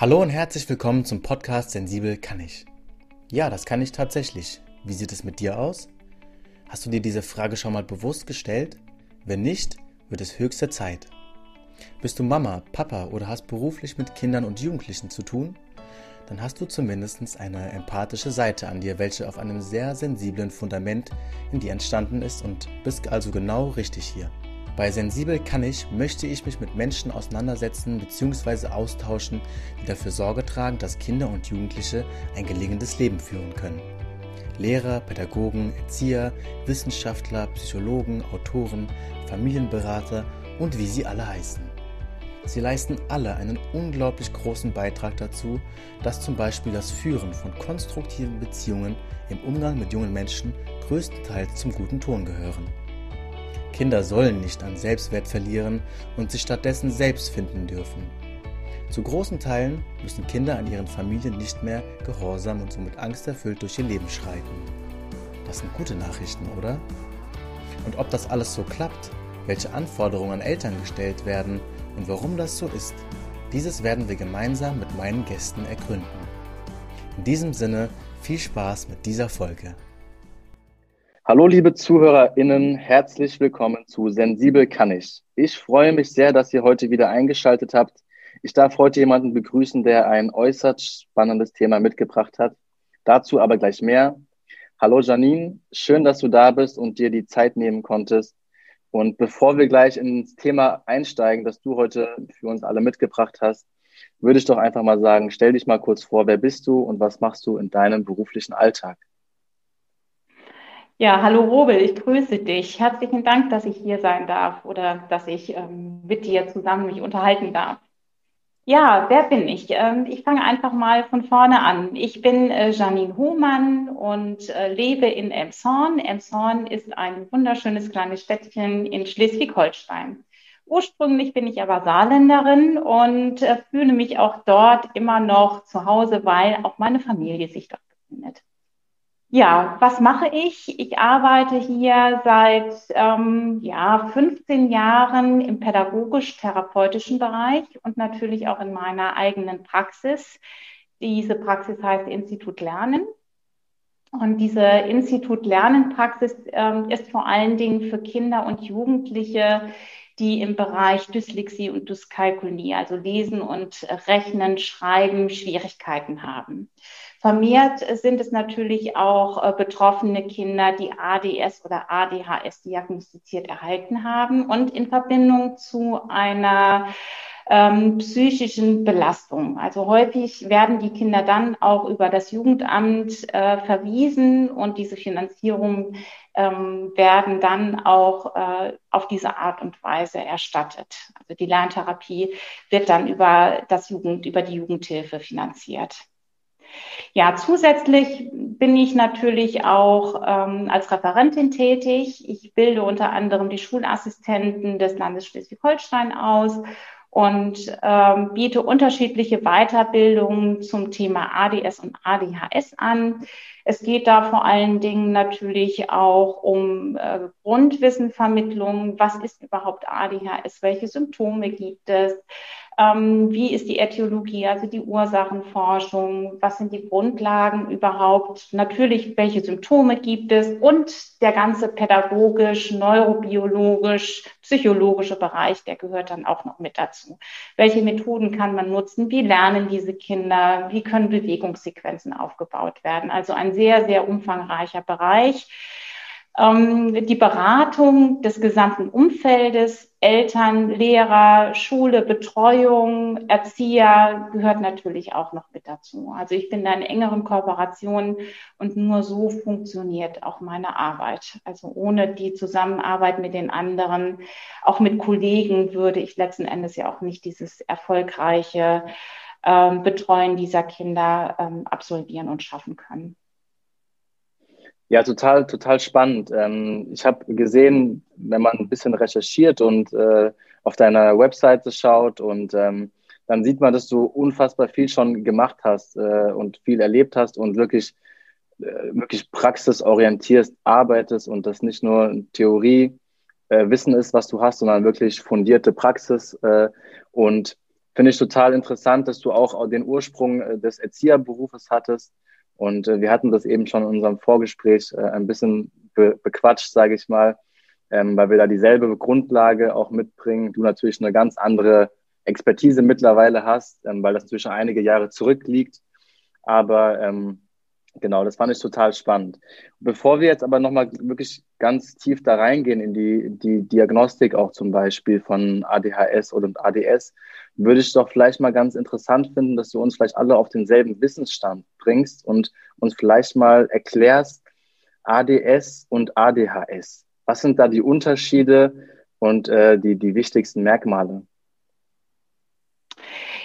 Hallo und herzlich willkommen zum Podcast Sensibel kann ich. Ja, das kann ich tatsächlich. Wie sieht es mit dir aus? Hast du dir diese Frage schon mal bewusst gestellt? Wenn nicht, wird es höchste Zeit. Bist du Mama, Papa oder hast beruflich mit Kindern und Jugendlichen zu tun? Dann hast du zumindest eine empathische Seite an dir, welche auf einem sehr sensiblen Fundament in dir entstanden ist und bist also genau richtig hier. Bei Sensibel kann ich, möchte ich mich mit Menschen auseinandersetzen bzw. austauschen, die dafür Sorge tragen, dass Kinder und Jugendliche ein gelingendes Leben führen können. Lehrer, Pädagogen, Erzieher, Wissenschaftler, Psychologen, Autoren, Familienberater und wie sie alle heißen. Sie leisten alle einen unglaublich großen Beitrag dazu, dass zum Beispiel das Führen von konstruktiven Beziehungen im Umgang mit jungen Menschen größtenteils zum guten Ton gehören. Kinder sollen nicht an Selbstwert verlieren und sich stattdessen selbst finden dürfen. Zu großen Teilen müssen Kinder an ihren Familien nicht mehr gehorsam und somit angsterfüllt durch ihr Leben schreiten. Das sind gute Nachrichten, oder? Und ob das alles so klappt, welche Anforderungen an Eltern gestellt werden und warum das so ist, dieses werden wir gemeinsam mit meinen Gästen ergründen. In diesem Sinne viel Spaß mit dieser Folge. Hallo liebe ZuhörerInnen, herzlich willkommen zu Sensibel kann ich. Ich freue mich sehr, dass ihr heute wieder eingeschaltet habt. Ich darf heute jemanden begrüßen, der ein äußerst spannendes Thema mitgebracht hat. Dazu aber gleich mehr. Hallo Janine, schön, dass du da bist und dir die Zeit nehmen konntest. Und bevor wir gleich ins Thema einsteigen, das du heute für uns alle mitgebracht hast, würde ich doch einfach mal sagen, stell dich mal kurz vor, wer bist du und was machst du in deinem beruflichen Alltag? Ja, hallo Robel, ich grüße dich. Herzlichen Dank, dass ich hier sein darf oder dass ich ähm, mit dir zusammen mich unterhalten darf. Ja, wer bin ich? Ähm, ich fange einfach mal von vorne an. Ich bin äh, Janine Hohmann und äh, lebe in Emshorn. Emshorn ist ein wunderschönes kleines Städtchen in Schleswig-Holstein. Ursprünglich bin ich aber Saarländerin und äh, fühle mich auch dort immer noch zu Hause, weil auch meine Familie sich dort befindet. Ja, was mache ich? Ich arbeite hier seit ähm, ja, 15 Jahren im pädagogisch-therapeutischen Bereich und natürlich auch in meiner eigenen Praxis. Diese Praxis heißt Institut Lernen. Und diese Institut Lernen Praxis ähm, ist vor allen Dingen für Kinder und Jugendliche, die im Bereich Dyslexie und Dyskalkulie, also Lesen und Rechnen, Schreiben, Schwierigkeiten haben. Vermehrt sind es natürlich auch äh, betroffene Kinder, die ADS oder ADHS diagnostiziert erhalten haben und in Verbindung zu einer ähm, psychischen Belastung. Also häufig werden die Kinder dann auch über das Jugendamt äh, verwiesen und diese Finanzierung ähm, werden dann auch äh, auf diese Art und Weise erstattet. Also die Lerntherapie wird dann über das Jugend, über die Jugendhilfe finanziert. Ja, zusätzlich bin ich natürlich auch ähm, als Referentin tätig. Ich bilde unter anderem die Schulassistenten des Landes Schleswig-Holstein aus und ähm, biete unterschiedliche Weiterbildungen zum Thema ADS und ADHS an. Es geht da vor allen Dingen natürlich auch um äh, Grundwissenvermittlung. Was ist überhaupt ADHS? Welche Symptome gibt es? Ähm, wie ist die Äthiologie, also die Ursachenforschung? Was sind die Grundlagen überhaupt? Natürlich, welche Symptome gibt es? Und der ganze pädagogisch, neurobiologisch, psychologische Bereich, der gehört dann auch noch mit dazu. Welche Methoden kann man nutzen? Wie lernen diese Kinder? Wie können Bewegungssequenzen aufgebaut werden? Also ein sehr, sehr umfangreicher Bereich. Ähm, die Beratung des gesamten Umfeldes, Eltern, Lehrer, Schule, Betreuung, Erzieher gehört natürlich auch noch mit dazu. Also ich bin da in engeren Kooperationen und nur so funktioniert auch meine Arbeit. Also ohne die Zusammenarbeit mit den anderen, auch mit Kollegen, würde ich letzten Endes ja auch nicht dieses erfolgreiche ähm, Betreuen dieser Kinder ähm, absolvieren und schaffen können. Ja, total, total spannend. Ähm, ich habe gesehen, wenn man ein bisschen recherchiert und äh, auf deiner Webseite schaut und ähm, dann sieht man, dass du unfassbar viel schon gemacht hast äh, und viel erlebt hast und wirklich, äh, wirklich praxisorientiert arbeitest und das nicht nur Theorie, Wissen ist, was du hast, sondern wirklich fundierte Praxis. Und finde ich total interessant, dass du auch den Ursprung des Erzieherberufes hattest. Und äh, wir hatten das eben schon in unserem Vorgespräch äh, ein bisschen be bequatscht, sage ich mal, ähm, weil wir da dieselbe Grundlage auch mitbringen. Du natürlich eine ganz andere Expertise mittlerweile hast, ähm, weil das schon einige Jahre zurückliegt. Aber ähm, Genau, das fand ich total spannend. Bevor wir jetzt aber nochmal wirklich ganz tief da reingehen in die, die Diagnostik auch zum Beispiel von ADHS oder ADS, würde ich doch vielleicht mal ganz interessant finden, dass du uns vielleicht alle auf denselben Wissensstand bringst und uns vielleicht mal erklärst, ADS und ADHS. Was sind da die Unterschiede und äh, die, die wichtigsten Merkmale?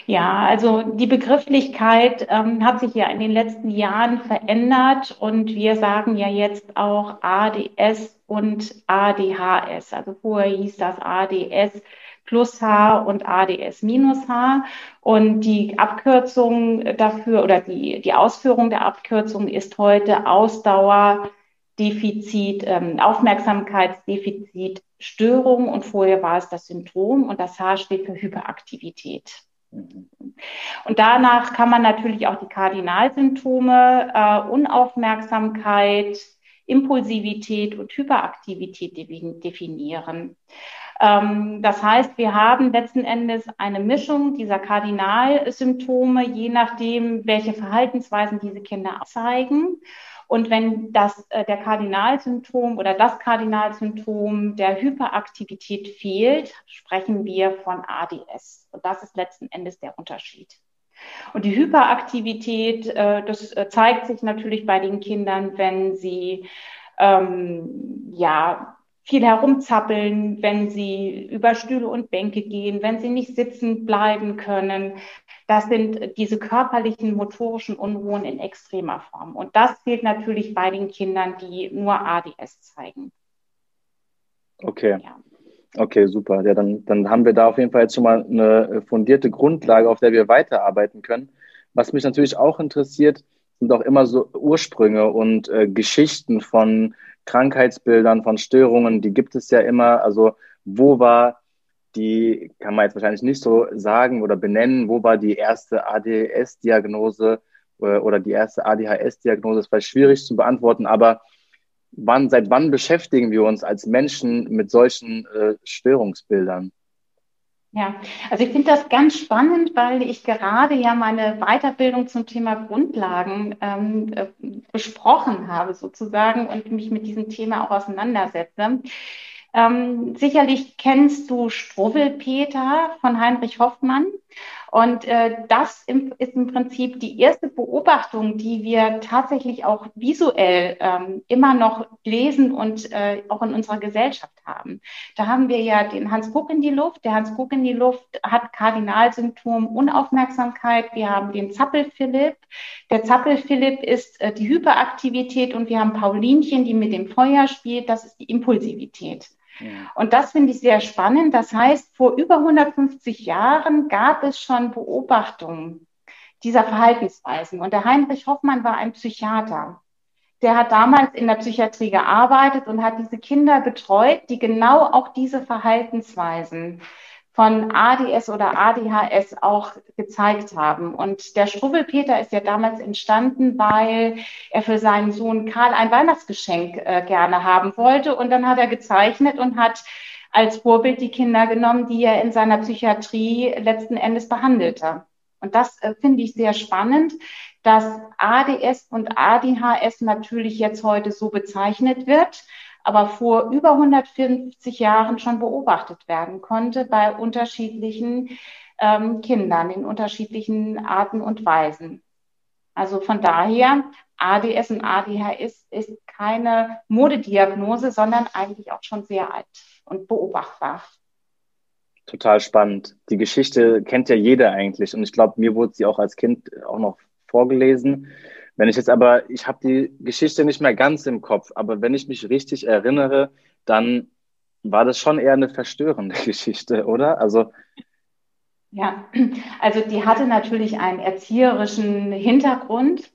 Ja, also die Begrifflichkeit ähm, hat sich ja in den letzten Jahren verändert und wir sagen ja jetzt auch ADS und ADHS. Also vorher hieß das ADS plus H und ADS minus H. Und die Abkürzung dafür oder die, die Ausführung der Abkürzung ist heute Ausdauerdefizit, ähm, Aufmerksamkeitsdefizit, Störung und vorher war es das Syndrom und das H steht für Hyperaktivität. Und danach kann man natürlich auch die Kardinalsymptome, äh, Unaufmerksamkeit, Impulsivität und Hyperaktivität definieren. Ähm, das heißt, wir haben letzten Endes eine Mischung dieser Kardinalsymptome, je nachdem, welche Verhaltensweisen diese Kinder zeigen. Und wenn das, äh, der Kardinalsymptom oder das Kardinalsymptom der Hyperaktivität fehlt, sprechen wir von ADS. Und das ist letzten Endes der Unterschied. Und die Hyperaktivität, äh, das äh, zeigt sich natürlich bei den Kindern, wenn sie ähm, ja viel herumzappeln, wenn sie über Stühle und Bänke gehen, wenn sie nicht sitzen bleiben können. Das sind diese körperlichen motorischen Unruhen in extremer Form. Und das fehlt natürlich bei den Kindern, die nur ADS zeigen. Okay. Ja. Okay, super. Ja, dann, dann haben wir da auf jeden Fall jetzt schon mal eine fundierte Grundlage, auf der wir weiterarbeiten können. Was mich natürlich auch interessiert, sind auch immer so Ursprünge und äh, Geschichten von Krankheitsbildern, von Störungen, die gibt es ja immer. Also wo war die, kann man jetzt wahrscheinlich nicht so sagen oder benennen, wo war die erste ADS-Diagnose äh, oder die erste ADHS-Diagnose, ist vielleicht schwierig zu beantworten, aber wann, seit wann beschäftigen wir uns als Menschen mit solchen äh, Störungsbildern? Ja, also ich finde das ganz spannend, weil ich gerade ja meine Weiterbildung zum Thema Grundlagen ähm, äh, besprochen habe sozusagen und mich mit diesem Thema auch auseinandersetze. Ähm, sicherlich kennst du Struwwelpeter von Heinrich Hoffmann. Und äh, das im, ist im Prinzip die erste Beobachtung, die wir tatsächlich auch visuell ähm, immer noch lesen und äh, auch in unserer Gesellschaft haben. Da haben wir ja den Hans Guck in die Luft. Der Hans Guck in die Luft hat Kardinalsymptom Unaufmerksamkeit. Wir haben den Zappel-Philipp. Der Zappel-Philipp ist äh, die Hyperaktivität und wir haben Paulinchen, die mit dem Feuer spielt. Das ist die Impulsivität. Und das finde ich sehr spannend. Das heißt, vor über 150 Jahren gab es schon Beobachtungen dieser Verhaltensweisen. Und der Heinrich Hoffmann war ein Psychiater. Der hat damals in der Psychiatrie gearbeitet und hat diese Kinder betreut, die genau auch diese Verhaltensweisen von ADS oder ADHS auch gezeigt haben. Und der Struwwelpeter ist ja damals entstanden, weil er für seinen Sohn Karl ein Weihnachtsgeschenk äh, gerne haben wollte. Und dann hat er gezeichnet und hat als Vorbild die Kinder genommen, die er in seiner Psychiatrie letzten Endes behandelte. Und das äh, finde ich sehr spannend, dass ADS und ADHS natürlich jetzt heute so bezeichnet wird aber vor über 150 Jahren schon beobachtet werden konnte bei unterschiedlichen ähm, Kindern in unterschiedlichen Arten und Weisen. Also von daher, ADS und ADHS ist keine Modediagnose, sondern eigentlich auch schon sehr alt und beobachtbar. Total spannend. Die Geschichte kennt ja jeder eigentlich und ich glaube, mir wurde sie auch als Kind auch noch vorgelesen. Wenn ich jetzt aber, ich habe die Geschichte nicht mehr ganz im Kopf, aber wenn ich mich richtig erinnere, dann war das schon eher eine verstörende Geschichte, oder? Also ja, also die hatte natürlich einen erzieherischen Hintergrund.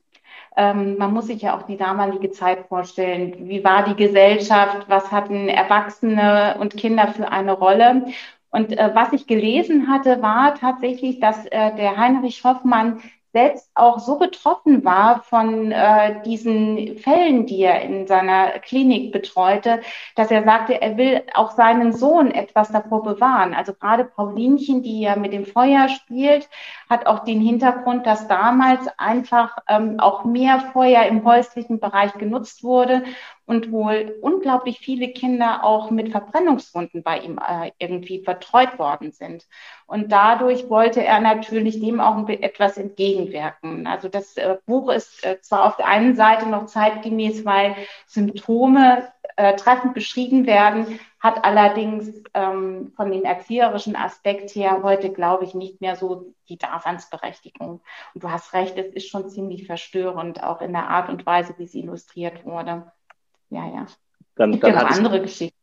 Ähm, man muss sich ja auch die damalige Zeit vorstellen. Wie war die Gesellschaft? Was hatten Erwachsene und Kinder für eine Rolle? Und äh, was ich gelesen hatte, war tatsächlich, dass äh, der Heinrich Hoffmann selbst auch so betroffen war von äh, diesen Fällen, die er in seiner Klinik betreute, dass er sagte, er will auch seinen Sohn etwas davor bewahren. Also gerade Paulinchen, die ja mit dem Feuer spielt, hat auch den Hintergrund, dass damals einfach ähm, auch mehr Feuer im häuslichen Bereich genutzt wurde und wohl unglaublich viele Kinder auch mit Verbrennungswunden bei ihm äh, irgendwie vertreut worden sind. Und dadurch wollte er natürlich dem auch etwas entgegenwirken. Also das äh, Buch ist äh, zwar auf der einen Seite noch zeitgemäß, weil Symptome äh, treffend beschrieben werden, hat allerdings ähm, von dem erzieherischen Aspekt her heute, glaube ich, nicht mehr so die Daseinsberechtigung. Und du hast recht, es ist schon ziemlich verstörend, auch in der Art und Weise, wie es illustriert wurde ja, ja. Dann, dann hat andere Geschichten.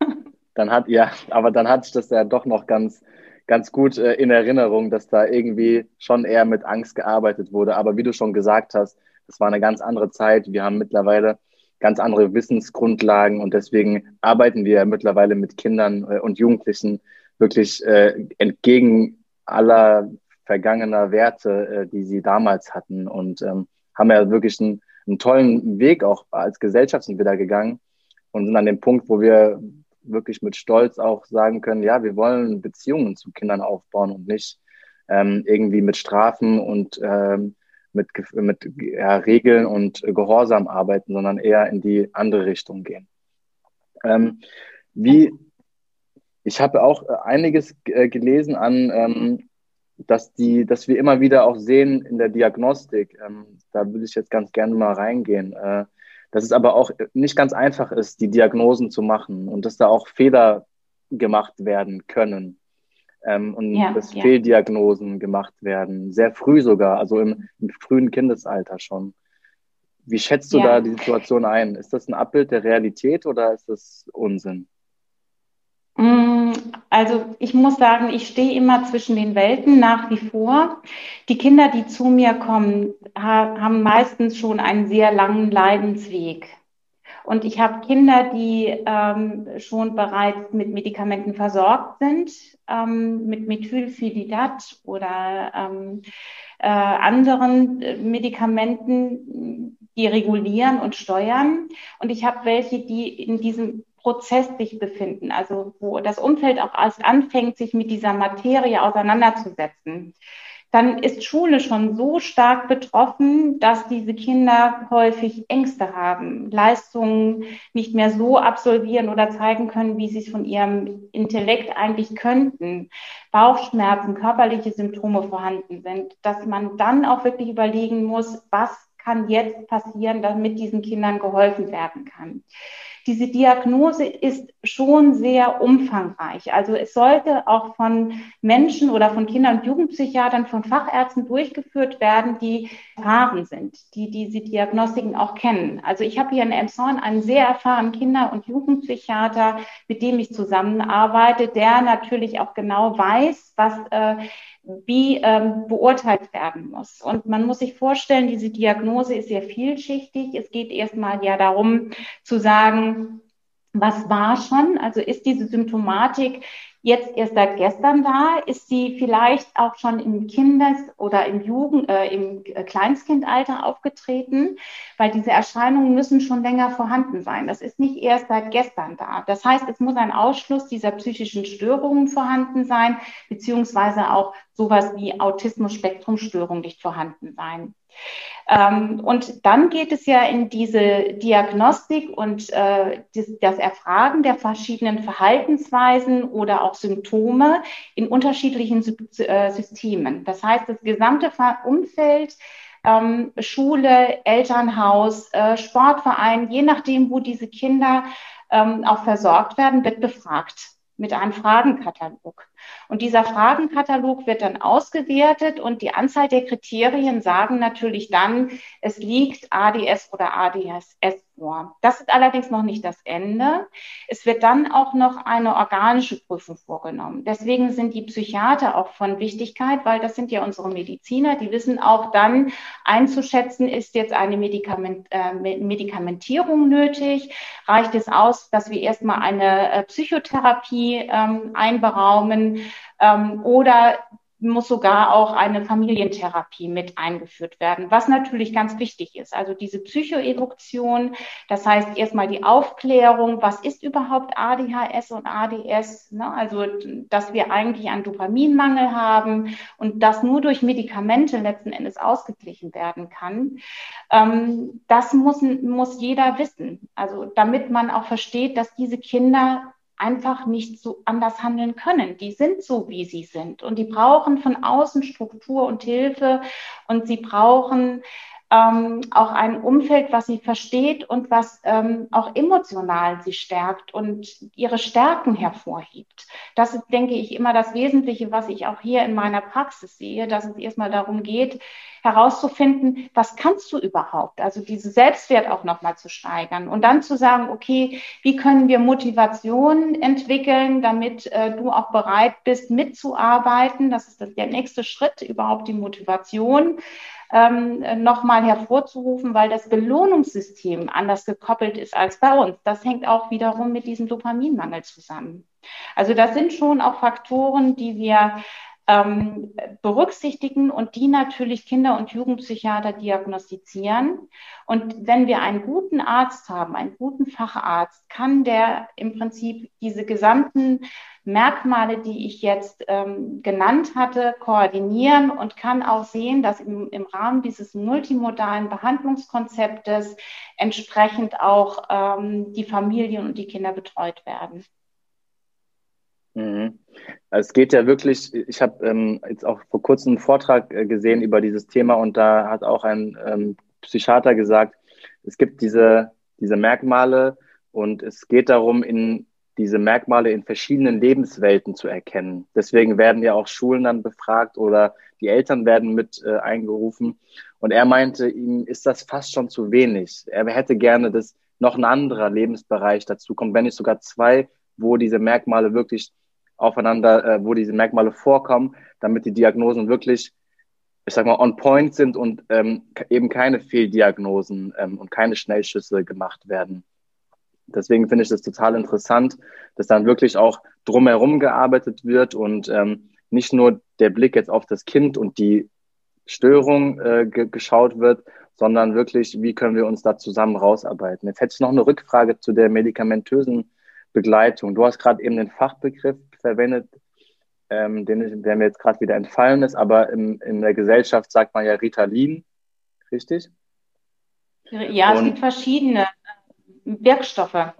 Dann hat, ja, aber dann hatte ich das ja doch noch ganz, ganz gut äh, in Erinnerung, dass da irgendwie schon eher mit Angst gearbeitet wurde. Aber wie du schon gesagt hast, das war eine ganz andere Zeit. Wir haben mittlerweile ganz andere Wissensgrundlagen und deswegen arbeiten wir mittlerweile mit Kindern äh, und Jugendlichen wirklich äh, entgegen aller vergangener Werte, äh, die sie damals hatten und ähm, haben ja wirklich ein einen tollen Weg auch als Gesellschaft sind wir da gegangen und sind an dem Punkt, wo wir wirklich mit Stolz auch sagen können, ja, wir wollen Beziehungen zu Kindern aufbauen und nicht ähm, irgendwie mit Strafen und ähm, mit, mit ja, Regeln und Gehorsam arbeiten, sondern eher in die andere Richtung gehen. Ähm, wie ich habe auch einiges äh, gelesen an ähm, dass die, dass wir immer wieder auch sehen in der Diagnostik, ähm, da würde ich jetzt ganz gerne mal reingehen, äh, dass es aber auch nicht ganz einfach ist, die Diagnosen zu machen und dass da auch Fehler gemacht werden können ähm, und ja, dass ja. Fehldiagnosen gemacht werden, sehr früh sogar, also im, im frühen Kindesalter schon. Wie schätzt du ja. da die Situation ein? Ist das ein Abbild der Realität oder ist das Unsinn? Mm, also ich muss sagen, ich stehe immer zwischen den Welten nach wie vor. Die Kinder, die zu mir kommen, haben meistens schon einen sehr langen Leidensweg. Und ich habe Kinder, die ähm, schon bereits mit Medikamenten versorgt sind, ähm, mit Methylphenidat oder ähm, äh, anderen äh, Medikamenten, die regulieren und steuern. Und ich habe welche, die in diesem Prozess sich befinden, also wo das Umfeld auch erst anfängt, sich mit dieser Materie auseinanderzusetzen, dann ist Schule schon so stark betroffen, dass diese Kinder häufig Ängste haben, Leistungen nicht mehr so absolvieren oder zeigen können, wie sie es von ihrem Intellekt eigentlich könnten, Bauchschmerzen, körperliche Symptome vorhanden sind, dass man dann auch wirklich überlegen muss, was kann jetzt passieren, damit diesen Kindern geholfen werden kann diese Diagnose ist schon sehr umfangreich. Also es sollte auch von Menschen oder von Kinder- und Jugendpsychiatern, von Fachärzten durchgeführt werden, die erfahren sind, die diese Diagnostiken auch kennen. Also ich habe hier in Emshorn einen sehr erfahrenen Kinder- und Jugendpsychiater, mit dem ich zusammenarbeite, der natürlich auch genau weiß, was äh, wie ähm, beurteilt werden muss. Und man muss sich vorstellen, diese Diagnose ist sehr vielschichtig. Es geht erstmal ja darum zu sagen, was war schon? Also ist diese Symptomatik jetzt erst seit gestern da? Ist sie vielleicht auch schon im Kindes- oder im Jugend-, äh, im Kleinstkindalter aufgetreten? Weil diese Erscheinungen müssen schon länger vorhanden sein. Das ist nicht erst seit gestern da. Das heißt, es muss ein Ausschluss dieser psychischen Störungen vorhanden sein, beziehungsweise auch sowas wie Autismus-Spektrumstörung nicht vorhanden sein. Ähm, und dann geht es ja in diese Diagnostik und äh, das, Erfragen der verschiedenen Verhaltensweisen oder auch Symptome in unterschiedlichen äh, Systemen. Das heißt, das gesamte Umfeld, ähm, Schule, Elternhaus, äh, Sportverein, je nachdem, wo diese Kinder ähm, auch versorgt werden, wird befragt mit einem Fragenkatalog. Und dieser Fragenkatalog wird dann ausgewertet und die Anzahl der Kriterien sagen natürlich dann, es liegt ADS oder ADSS vor. Das ist allerdings noch nicht das Ende. Es wird dann auch noch eine organische Prüfung vorgenommen. Deswegen sind die Psychiater auch von Wichtigkeit, weil das sind ja unsere Mediziner, die wissen auch dann einzuschätzen, ist jetzt eine Medikament, äh, Medikamentierung nötig? Reicht es aus, dass wir erstmal eine äh, Psychotherapie ähm, einberaumen? Ähm, oder muss sogar auch eine Familientherapie mit eingeführt werden, was natürlich ganz wichtig ist. Also diese Psychoeduktion, das heißt erstmal die Aufklärung, was ist überhaupt ADHS und ADS, ne? also dass wir eigentlich einen Dopaminmangel haben und das nur durch Medikamente letzten Endes ausgeglichen werden kann. Ähm, das muss, muss jeder wissen, also damit man auch versteht, dass diese Kinder einfach nicht so anders handeln können. Die sind so, wie sie sind und die brauchen von außen Struktur und Hilfe und sie brauchen ähm, auch ein Umfeld, was sie versteht und was ähm, auch emotional sie stärkt und ihre Stärken hervorhebt. Das ist, denke ich, immer das Wesentliche, was ich auch hier in meiner Praxis sehe, dass es erstmal darum geht, herauszufinden, was kannst du überhaupt? Also diese Selbstwert auch nochmal zu steigern und dann zu sagen, okay, wie können wir Motivation entwickeln, damit äh, du auch bereit bist, mitzuarbeiten? Das ist der nächste Schritt, überhaupt die Motivation ähm, nochmal hervorzurufen, weil das Belohnungssystem anders gekoppelt ist als bei uns. Das hängt auch wiederum mit diesem Dopaminmangel zusammen. Also das sind schon auch Faktoren, die wir ähm, berücksichtigen und die natürlich Kinder- und Jugendpsychiater diagnostizieren. Und wenn wir einen guten Arzt haben, einen guten Facharzt, kann der im Prinzip diese gesamten Merkmale, die ich jetzt ähm, genannt hatte, koordinieren und kann auch sehen, dass im, im Rahmen dieses multimodalen Behandlungskonzeptes entsprechend auch ähm, die Familien und die Kinder betreut werden. Mhm. Es geht ja wirklich, ich habe ähm, jetzt auch vor kurzem einen Vortrag äh, gesehen über dieses Thema und da hat auch ein ähm, Psychiater gesagt, es gibt diese, diese Merkmale und es geht darum, in diese Merkmale in verschiedenen Lebenswelten zu erkennen. Deswegen werden ja auch Schulen dann befragt oder die Eltern werden mit äh, eingerufen. Und er meinte, ihm ist das fast schon zu wenig. Er hätte gerne, dass noch ein anderer Lebensbereich dazu kommt, wenn nicht sogar zwei, wo diese Merkmale wirklich aufeinander, äh, wo diese Merkmale vorkommen, damit die Diagnosen wirklich, ich sag mal, on point sind und ähm, eben keine Fehldiagnosen ähm, und keine Schnellschüsse gemacht werden. Deswegen finde ich das total interessant, dass dann wirklich auch drumherum gearbeitet wird und ähm, nicht nur der Blick jetzt auf das Kind und die Störung äh, ge geschaut wird, sondern wirklich, wie können wir uns da zusammen rausarbeiten. Jetzt hätte ich noch eine Rückfrage zu der medikamentösen Begleitung. Du hast gerade eben den Fachbegriff verwendet, ähm, den, der mir jetzt gerade wieder entfallen ist, aber in, in der Gesellschaft sagt man ja Ritalin, richtig? Ja, Und, es gibt verschiedene Wirkstoffe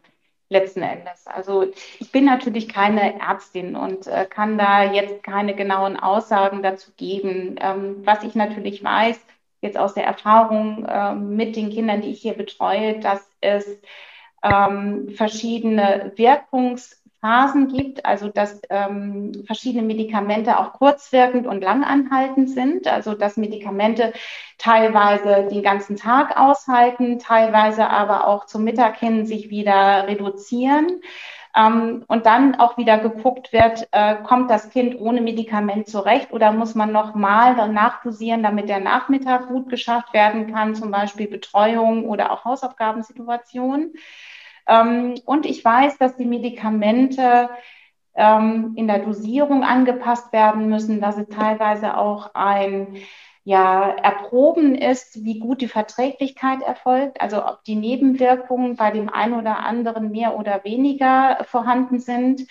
letzten Endes. Also ich bin natürlich keine Ärztin und äh, kann da jetzt keine genauen Aussagen dazu geben. Ähm, was ich natürlich weiß, jetzt aus der Erfahrung äh, mit den Kindern, die ich hier betreue, dass es ähm, verschiedene Wirkungs Phasen gibt, also dass ähm, verschiedene Medikamente auch kurzwirkend und langanhaltend sind, also dass Medikamente teilweise den ganzen Tag aushalten, teilweise aber auch zum Mittag hin sich wieder reduzieren. Ähm, und dann auch wieder geguckt wird, äh, kommt das Kind ohne Medikament zurecht oder muss man nochmal nachdosieren, damit der Nachmittag gut geschafft werden kann, zum Beispiel Betreuung oder auch Hausaufgabensituationen. Ähm, und ich weiß, dass die Medikamente ähm, in der Dosierung angepasst werden müssen, dass es teilweise auch ein ja, Erproben ist, wie gut die Verträglichkeit erfolgt, also ob die Nebenwirkungen bei dem einen oder anderen mehr oder weniger vorhanden sind.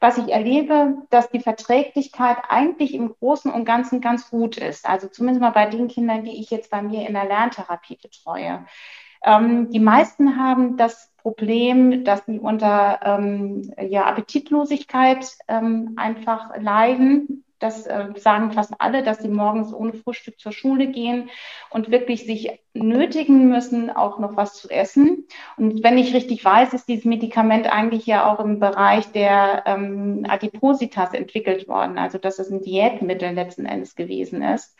Was ich erlebe, dass die Verträglichkeit eigentlich im Großen und Ganzen ganz gut ist. Also zumindest mal bei den Kindern, die ich jetzt bei mir in der Lerntherapie betreue. Ähm, die meisten haben das Problem, dass sie unter ähm, ja, Appetitlosigkeit ähm, einfach leiden. Das äh, sagen fast alle, dass sie morgens ohne Frühstück zur Schule gehen und wirklich sich nötigen müssen, auch noch was zu essen. Und wenn ich richtig weiß, ist dieses Medikament eigentlich ja auch im Bereich der ähm, Adipositas entwickelt worden. Also dass es ein Diätmittel letzten Endes gewesen ist.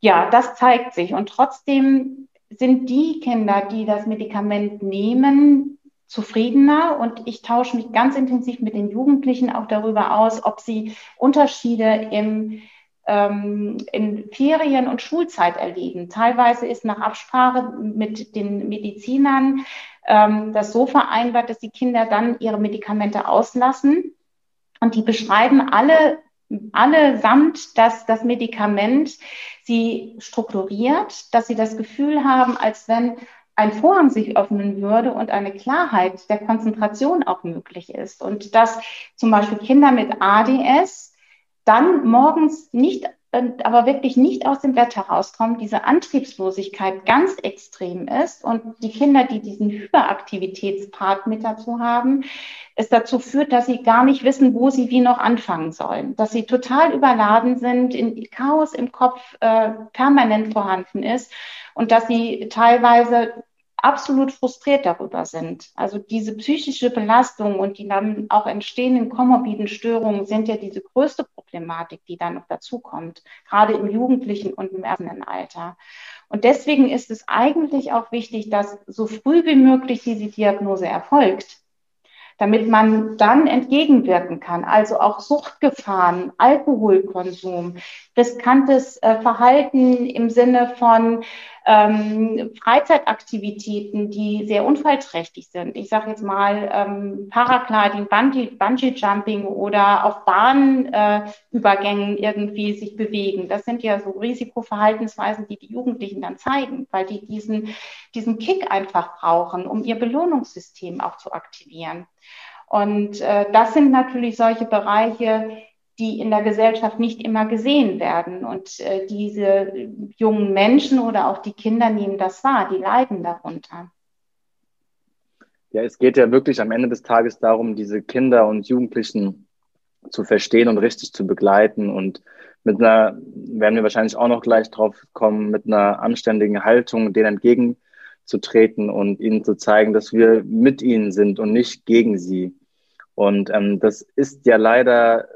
Ja, das zeigt sich. Und trotzdem sind die Kinder, die das Medikament nehmen, zufriedener und ich tausche mich ganz intensiv mit den Jugendlichen auch darüber aus, ob sie Unterschiede im, ähm, in Ferien- und Schulzeit erleben. Teilweise ist nach Absprache mit den Medizinern ähm, das so vereinbart, dass die Kinder dann ihre Medikamente auslassen und die beschreiben alle allesamt, dass das Medikament sie strukturiert, dass sie das Gefühl haben, als wenn ein Vorhang sich öffnen würde und eine Klarheit der Konzentration auch möglich ist. Und dass zum Beispiel Kinder mit ADS dann morgens nicht, aber wirklich nicht aus dem Bett herauskommen, diese Antriebslosigkeit ganz extrem ist und die Kinder, die diesen Hyperaktivitätspart mit dazu haben, es dazu führt, dass sie gar nicht wissen, wo sie wie noch anfangen sollen, dass sie total überladen sind, in Chaos im Kopf äh, permanent vorhanden ist und dass sie teilweise absolut frustriert darüber sind. Also diese psychische Belastung und die dann auch entstehenden komorbiden Störungen sind ja diese größte Problematik, die dann noch dazukommt, gerade im jugendlichen und im Erwachsenenalter. Und deswegen ist es eigentlich auch wichtig, dass so früh wie möglich diese Diagnose erfolgt damit man dann entgegenwirken kann. Also auch Suchtgefahren, Alkoholkonsum, riskantes äh, Verhalten im Sinne von ähm, Freizeitaktivitäten, die sehr unfallträchtig sind. Ich sage jetzt mal ähm, Paragliding, Bungee, Jumping oder auf Bahnübergängen äh, irgendwie sich bewegen. Das sind ja so Risikoverhaltensweisen, die die Jugendlichen dann zeigen, weil die diesen, diesen Kick einfach brauchen, um ihr Belohnungssystem auch zu aktivieren. Und äh, das sind natürlich solche Bereiche, die in der Gesellschaft nicht immer gesehen werden. Und äh, diese jungen Menschen oder auch die Kinder nehmen das wahr, die leiden darunter. Ja, es geht ja wirklich am Ende des Tages darum, diese Kinder und Jugendlichen zu verstehen und richtig zu begleiten und mit einer, werden wir wahrscheinlich auch noch gleich drauf kommen, mit einer anständigen Haltung denen entgegenzutreten und ihnen zu zeigen, dass wir mit ihnen sind und nicht gegen sie. Und ähm, das ist ja leider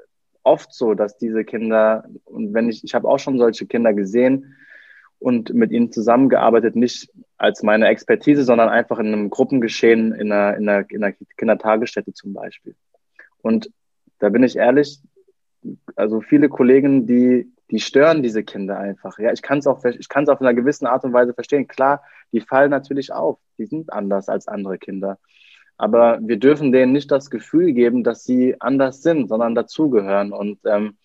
oft so, dass diese Kinder, und wenn ich, ich habe auch schon solche Kinder gesehen und mit ihnen zusammengearbeitet, nicht als meine Expertise, sondern einfach in einem Gruppengeschehen in einer, in einer, in einer Kindertagesstätte zum Beispiel. Und da bin ich ehrlich, also viele Kollegen, die, die stören diese Kinder einfach. Ja, ich kann es auch, ich kann es auf einer gewissen Art und Weise verstehen. Klar, die fallen natürlich auf. Die sind anders als andere Kinder. Aber wir dürfen denen nicht das Gefühl geben, dass sie anders sind, sondern dazugehören. Und, ähm,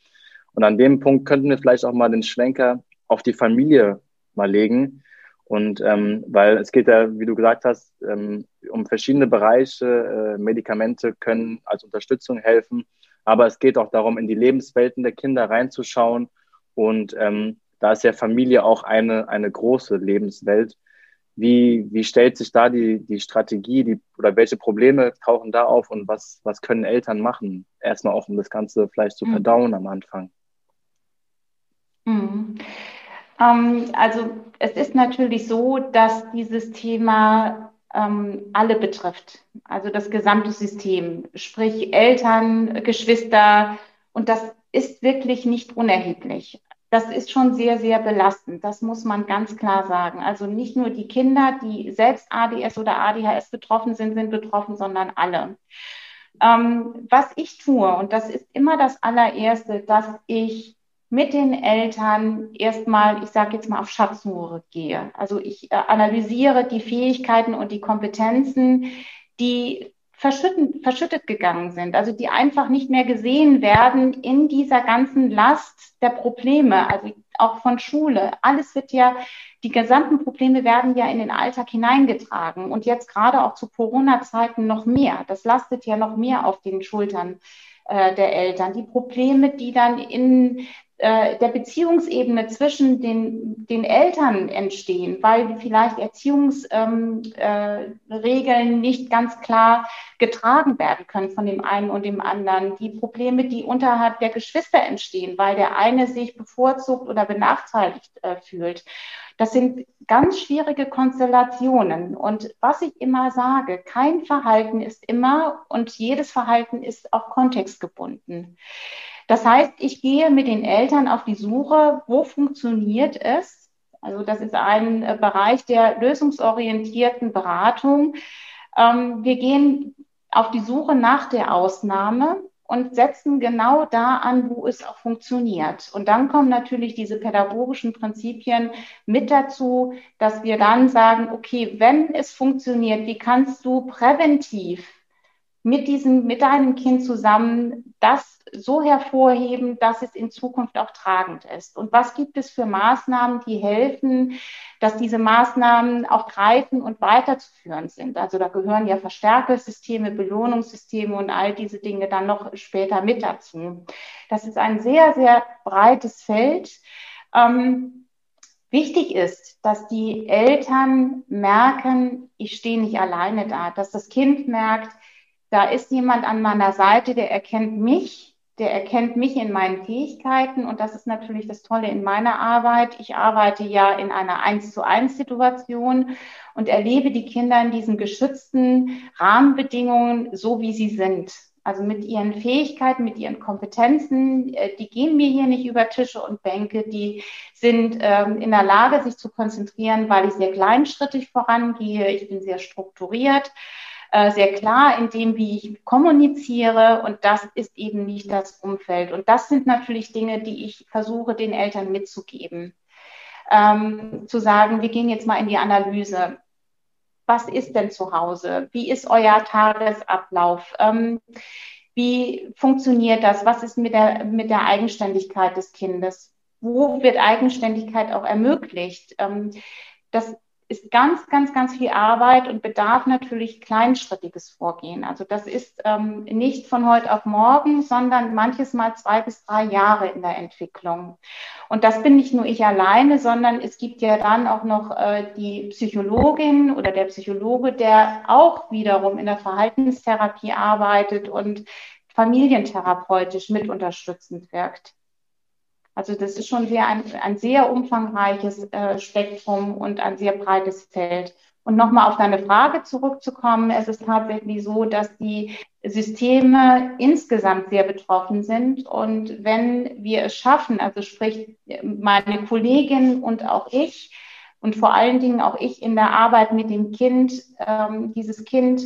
und an dem Punkt könnten wir vielleicht auch mal den Schwenker auf die Familie mal legen. Und ähm, weil es geht ja, wie du gesagt hast, ähm, um verschiedene Bereiche. Äh, Medikamente können als Unterstützung helfen, aber es geht auch darum, in die Lebenswelten der Kinder reinzuschauen. Und ähm, da ist ja Familie auch eine, eine große Lebenswelt. Wie, wie stellt sich da die, die Strategie die, oder welche Probleme tauchen da auf und was, was können Eltern machen? Erstmal auch, um das Ganze vielleicht zu mhm. verdauen am Anfang. Mhm. Ähm, also es ist natürlich so, dass dieses Thema ähm, alle betrifft, also das gesamte System, sprich Eltern, Geschwister und das ist wirklich nicht unerheblich das ist schon sehr, sehr belastend. Das muss man ganz klar sagen. Also nicht nur die Kinder, die selbst ADS oder ADHS betroffen sind, sind betroffen, sondern alle. Ähm, was ich tue, und das ist immer das allererste, dass ich mit den Eltern erstmal, ich sage jetzt mal, auf Schatzsuche gehe. Also ich äh, analysiere die Fähigkeiten und die Kompetenzen, die verschüttet gegangen sind, also die einfach nicht mehr gesehen werden in dieser ganzen Last der Probleme, also auch von Schule. Alles wird ja, die gesamten Probleme werden ja in den Alltag hineingetragen und jetzt gerade auch zu Corona-Zeiten noch mehr. Das lastet ja noch mehr auf den Schultern äh, der Eltern. Die Probleme, die dann in äh, der Beziehungsebene zwischen den, den Eltern entstehen, weil vielleicht Erziehungsregeln ähm, äh, nicht ganz klar getragen werden können von dem einen und dem anderen. Die Probleme, die unterhalb der Geschwister entstehen, weil der eine sich bevorzugt oder benachteiligt äh, fühlt. Das sind ganz schwierige Konstellationen. Und was ich immer sage, kein Verhalten ist immer und jedes Verhalten ist auch kontextgebunden. Das heißt, ich gehe mit den Eltern auf die Suche, wo funktioniert es? Also das ist ein äh, Bereich der lösungsorientierten Beratung. Ähm, wir gehen auf die Suche nach der Ausnahme und setzen genau da an, wo es auch funktioniert. Und dann kommen natürlich diese pädagogischen Prinzipien mit dazu, dass wir dann sagen, okay, wenn es funktioniert, wie kannst du präventiv mit diesem, mit deinem Kind zusammen das so hervorheben, dass es in Zukunft auch tragend ist? Und was gibt es für Maßnahmen, die helfen, dass diese Maßnahmen auch greifen und weiterzuführen sind? Also da gehören ja Verstärkersysteme, Belohnungssysteme und all diese Dinge dann noch später mit dazu. Das ist ein sehr, sehr breites Feld. Ähm, Wichtig ist, dass die Eltern merken, ich stehe nicht alleine da, dass das Kind merkt, da ist jemand an meiner Seite, der erkennt mich, der erkennt mich in meinen Fähigkeiten und das ist natürlich das Tolle in meiner Arbeit. Ich arbeite ja in einer eins zu eins Situation und erlebe die Kinder in diesen geschützten Rahmenbedingungen so, wie sie sind. Also mit ihren Fähigkeiten, mit ihren Kompetenzen, äh, die gehen mir hier nicht über Tische und Bänke, die sind ähm, in der Lage, sich zu konzentrieren, weil ich sehr kleinschrittig vorangehe, ich bin sehr strukturiert äh, sehr klar in dem, wie ich kommuniziere und das ist eben nicht das Umfeld. Und das sind natürlich Dinge, die ich versuche, den Eltern mitzugeben. Ähm, zu sagen, wir gehen jetzt mal in die Analyse. Was ist denn zu Hause? Wie ist euer Tagesablauf? Ähm, wie funktioniert das? Was ist mit der, mit der Eigenständigkeit des Kindes? Wo wird Eigenständigkeit auch ermöglicht? Ähm, das ist ganz, ganz, ganz viel Arbeit und bedarf natürlich kleinschrittiges Vorgehen. Also das ist ähm, nicht von heute auf morgen, sondern manches Mal zwei bis drei Jahre in der Entwicklung. Und das bin nicht nur ich alleine, sondern es gibt ja dann auch noch äh, die Psychologin oder der Psychologe, der auch wiederum in der Verhaltenstherapie arbeitet und familientherapeutisch mit unterstützend wirkt. Also das ist schon sehr ein, ein sehr umfangreiches äh, Spektrum und ein sehr breites Feld. Und nochmal auf deine Frage zurückzukommen, es ist tatsächlich so, dass die Systeme insgesamt sehr betroffen sind. Und wenn wir es schaffen, also sprich meine Kollegin und auch ich und vor allen Dingen auch ich in der Arbeit mit dem Kind, ähm, dieses Kind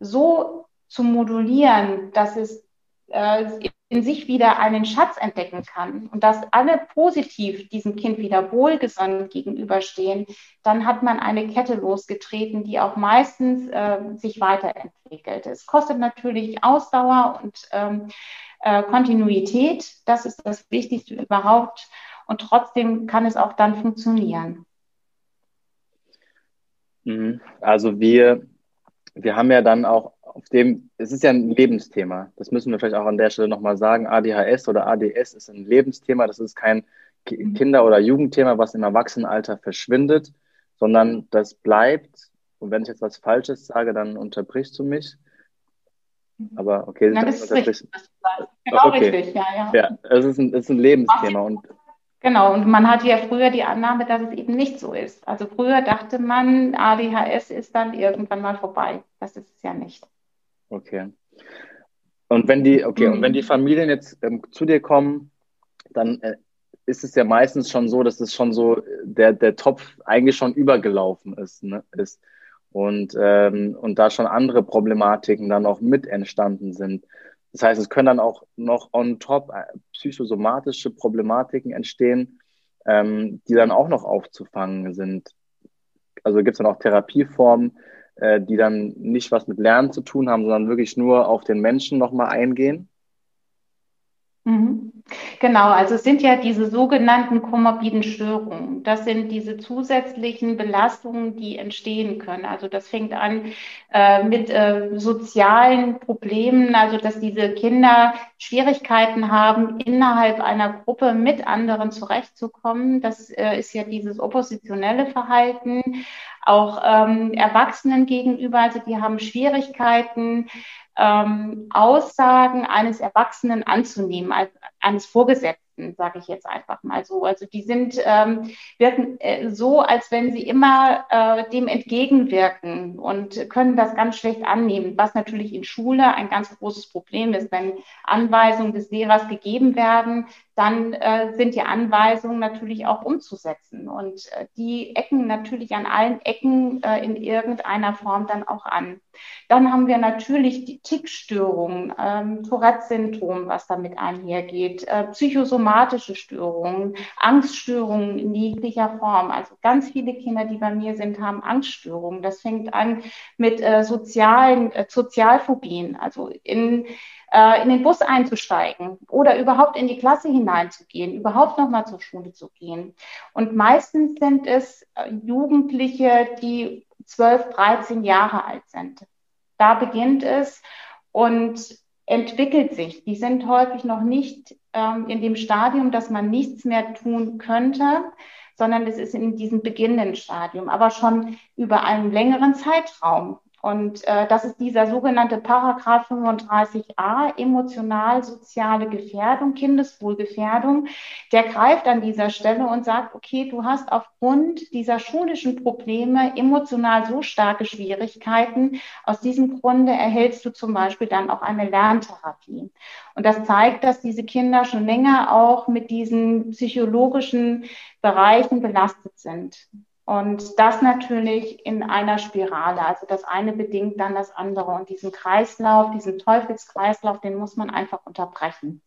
so zu modulieren, dass es äh, in sich wieder einen Schatz entdecken kann und dass alle positiv diesem Kind wieder wohlgesonnen gegenüberstehen, dann hat man eine Kette losgetreten, die auch meistens äh, sich weiterentwickelt. Es kostet natürlich Ausdauer und ähm, äh, Kontinuität. Das ist das Wichtigste überhaupt. Und trotzdem kann es auch dann funktionieren. Mhm. Also wir, wir haben ja dann auch auf dem, es ist ja ein Lebensthema. Das müssen wir vielleicht auch an der Stelle nochmal sagen. ADHS oder ADS ist ein Lebensthema. Das ist kein mhm. Kinder- oder Jugendthema, was im Erwachsenenalter verschwindet, sondern das bleibt. Und wenn ich jetzt was Falsches sage, dann unterbrichst du mich. Aber okay, Nein, das ist richtig. Genau okay. richtig, ja, ja. Ja, es ist ein, es ist ein Lebensthema. Und Genau, und man hatte ja früher die Annahme, dass es eben nicht so ist. Also früher dachte man, ADHS ist dann irgendwann mal vorbei. Das ist es ja nicht. Okay. Und wenn die, okay, mhm. und wenn die Familien jetzt ähm, zu dir kommen, dann äh, ist es ja meistens schon so, dass es schon so der, der Topf eigentlich schon übergelaufen ist, ne, ist. Und, ähm, und da schon andere Problematiken dann auch mit entstanden sind. Das heißt, es können dann auch noch on top äh, psychosomatische Problematiken entstehen, ähm, die dann auch noch aufzufangen sind. Also gibt es dann auch Therapieformen, äh, die dann nicht was mit Lernen zu tun haben, sondern wirklich nur auf den Menschen nochmal eingehen? Mhm. Genau, also es sind ja diese sogenannten komorbiden Störungen. Das sind diese zusätzlichen Belastungen, die entstehen können. Also das fängt an äh, mit äh, sozialen Problemen, also dass diese Kinder Schwierigkeiten haben, innerhalb einer Gruppe mit anderen zurechtzukommen. Das äh, ist ja dieses oppositionelle Verhalten. Auch ähm, Erwachsenen gegenüber, also die haben Schwierigkeiten, ähm, Aussagen eines Erwachsenen anzunehmen, als, eines Vorgesetzten, sage ich jetzt einfach mal so. Also die sind ähm, wirken äh, so, als wenn sie immer äh, dem entgegenwirken und können das ganz schlecht annehmen, was natürlich in Schule ein ganz großes Problem ist, wenn Anweisungen des Lehrers gegeben werden, dann äh, sind die Anweisungen natürlich auch umzusetzen. Und äh, die ecken natürlich an allen Ecken äh, in irgendeiner Form dann auch an. Dann haben wir natürlich die Tickstörungen, ähm, Tourette-Syndrom, was damit einhergeht, äh, psychosomatische Störungen, Angststörungen in jeglicher Form. Also ganz viele Kinder, die bei mir sind, haben Angststörungen. Das fängt an mit äh, sozialen, äh, Sozialphobien, also in in den Bus einzusteigen oder überhaupt in die Klasse hineinzugehen, überhaupt nochmal zur Schule zu gehen. Und meistens sind es äh, Jugendliche, die 12, 13 Jahre alt sind. Da beginnt es und entwickelt sich. Die sind häufig noch nicht ähm, in dem Stadium, dass man nichts mehr tun könnte, sondern es ist in diesem beginnenden Stadium, aber schon über einen längeren Zeitraum. Und äh, das ist dieser sogenannte Paragraph 35a, emotional-soziale Gefährdung, Kindeswohlgefährdung. Der greift an dieser Stelle und sagt, okay, du hast aufgrund dieser schulischen Probleme emotional so starke Schwierigkeiten. Aus diesem Grunde erhältst du zum Beispiel dann auch eine Lerntherapie. Und das zeigt, dass diese Kinder schon länger auch mit diesen psychologischen Bereichen belastet sind. Und das natürlich in einer Spirale. Also das eine bedingt dann das andere. Und diesen Kreislauf, diesen Teufelskreislauf, den muss man einfach unterbrechen.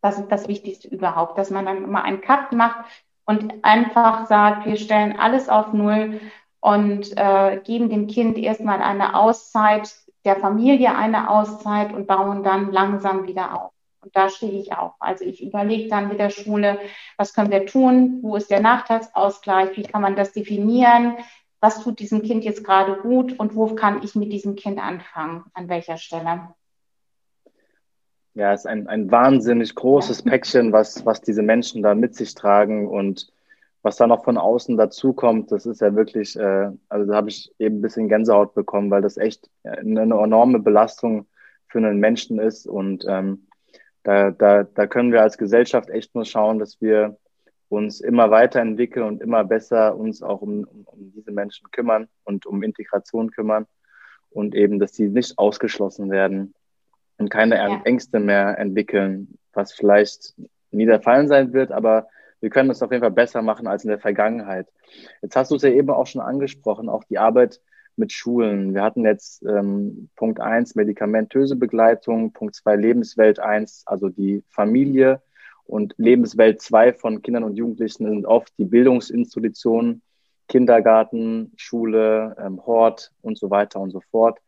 Das ist das Wichtigste überhaupt, dass man dann immer einen Cut macht und einfach sagt, wir stellen alles auf Null und äh, geben dem Kind erstmal eine Auszeit, der Familie eine Auszeit und bauen dann langsam wieder auf. Und da stehe ich auch. Also ich überlege dann mit der Schule, was können wir tun? Wo ist der Nachteilsausgleich? Wie kann man das definieren? Was tut diesem Kind jetzt gerade gut? Und wo kann ich mit diesem Kind anfangen? An welcher Stelle? Ja, es ist ein, ein wahnsinnig großes ja. Päckchen, was, was diese Menschen da mit sich tragen und was da noch von außen dazukommt, das ist ja wirklich, äh, also da habe ich eben ein bisschen Gänsehaut bekommen, weil das echt eine enorme Belastung für einen Menschen ist und ähm, da, da, da können wir als Gesellschaft echt nur schauen, dass wir uns immer weiterentwickeln und immer besser uns auch um, um, um diese Menschen kümmern und um Integration kümmern und eben, dass sie nicht ausgeschlossen werden und keine ja. Ängste mehr entwickeln, was vielleicht nie der Fall sein wird, aber wir können es auf jeden Fall besser machen als in der Vergangenheit. Jetzt hast du es ja eben auch schon angesprochen, auch die Arbeit mit Schulen. Wir hatten jetzt ähm, Punkt eins medikamentöse Begleitung, Punkt zwei Lebenswelt eins, also die Familie und Lebenswelt zwei von Kindern und Jugendlichen sind oft die Bildungsinstitutionen, Kindergarten, Schule, ähm, Hort und so weiter und so fort.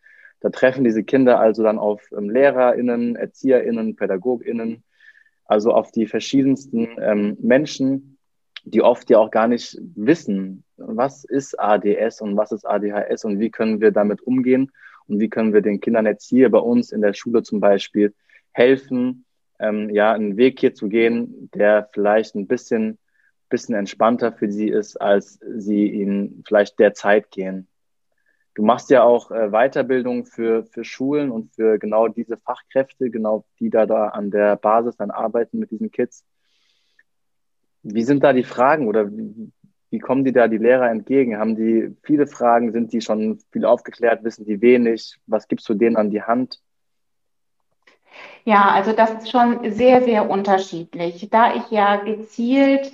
Da treffen diese Kinder also dann auf ähm, LehrerInnen, ErzieherInnen, PädagogInnen, also auf die verschiedensten ähm, Menschen, die oft ja auch gar nicht wissen, was ist ADS und was ist ADHS und wie können wir damit umgehen und wie können wir den Kindern jetzt hier bei uns in der Schule zum Beispiel helfen, ähm, ja, einen Weg hier zu gehen, der vielleicht ein bisschen, bisschen entspannter für sie ist, als sie ihn vielleicht derzeit gehen. Du machst ja auch äh, Weiterbildung für, für Schulen und für genau diese Fachkräfte, genau die da, da an der Basis dann arbeiten mit diesen Kids. Wie sind da die Fragen oder wie, wie kommen die da die Lehrer entgegen? Haben die viele Fragen? Sind die schon viel aufgeklärt? Wissen die wenig? Was gibst du denen an die Hand? Ja, also das ist schon sehr, sehr unterschiedlich. Da ich ja gezielt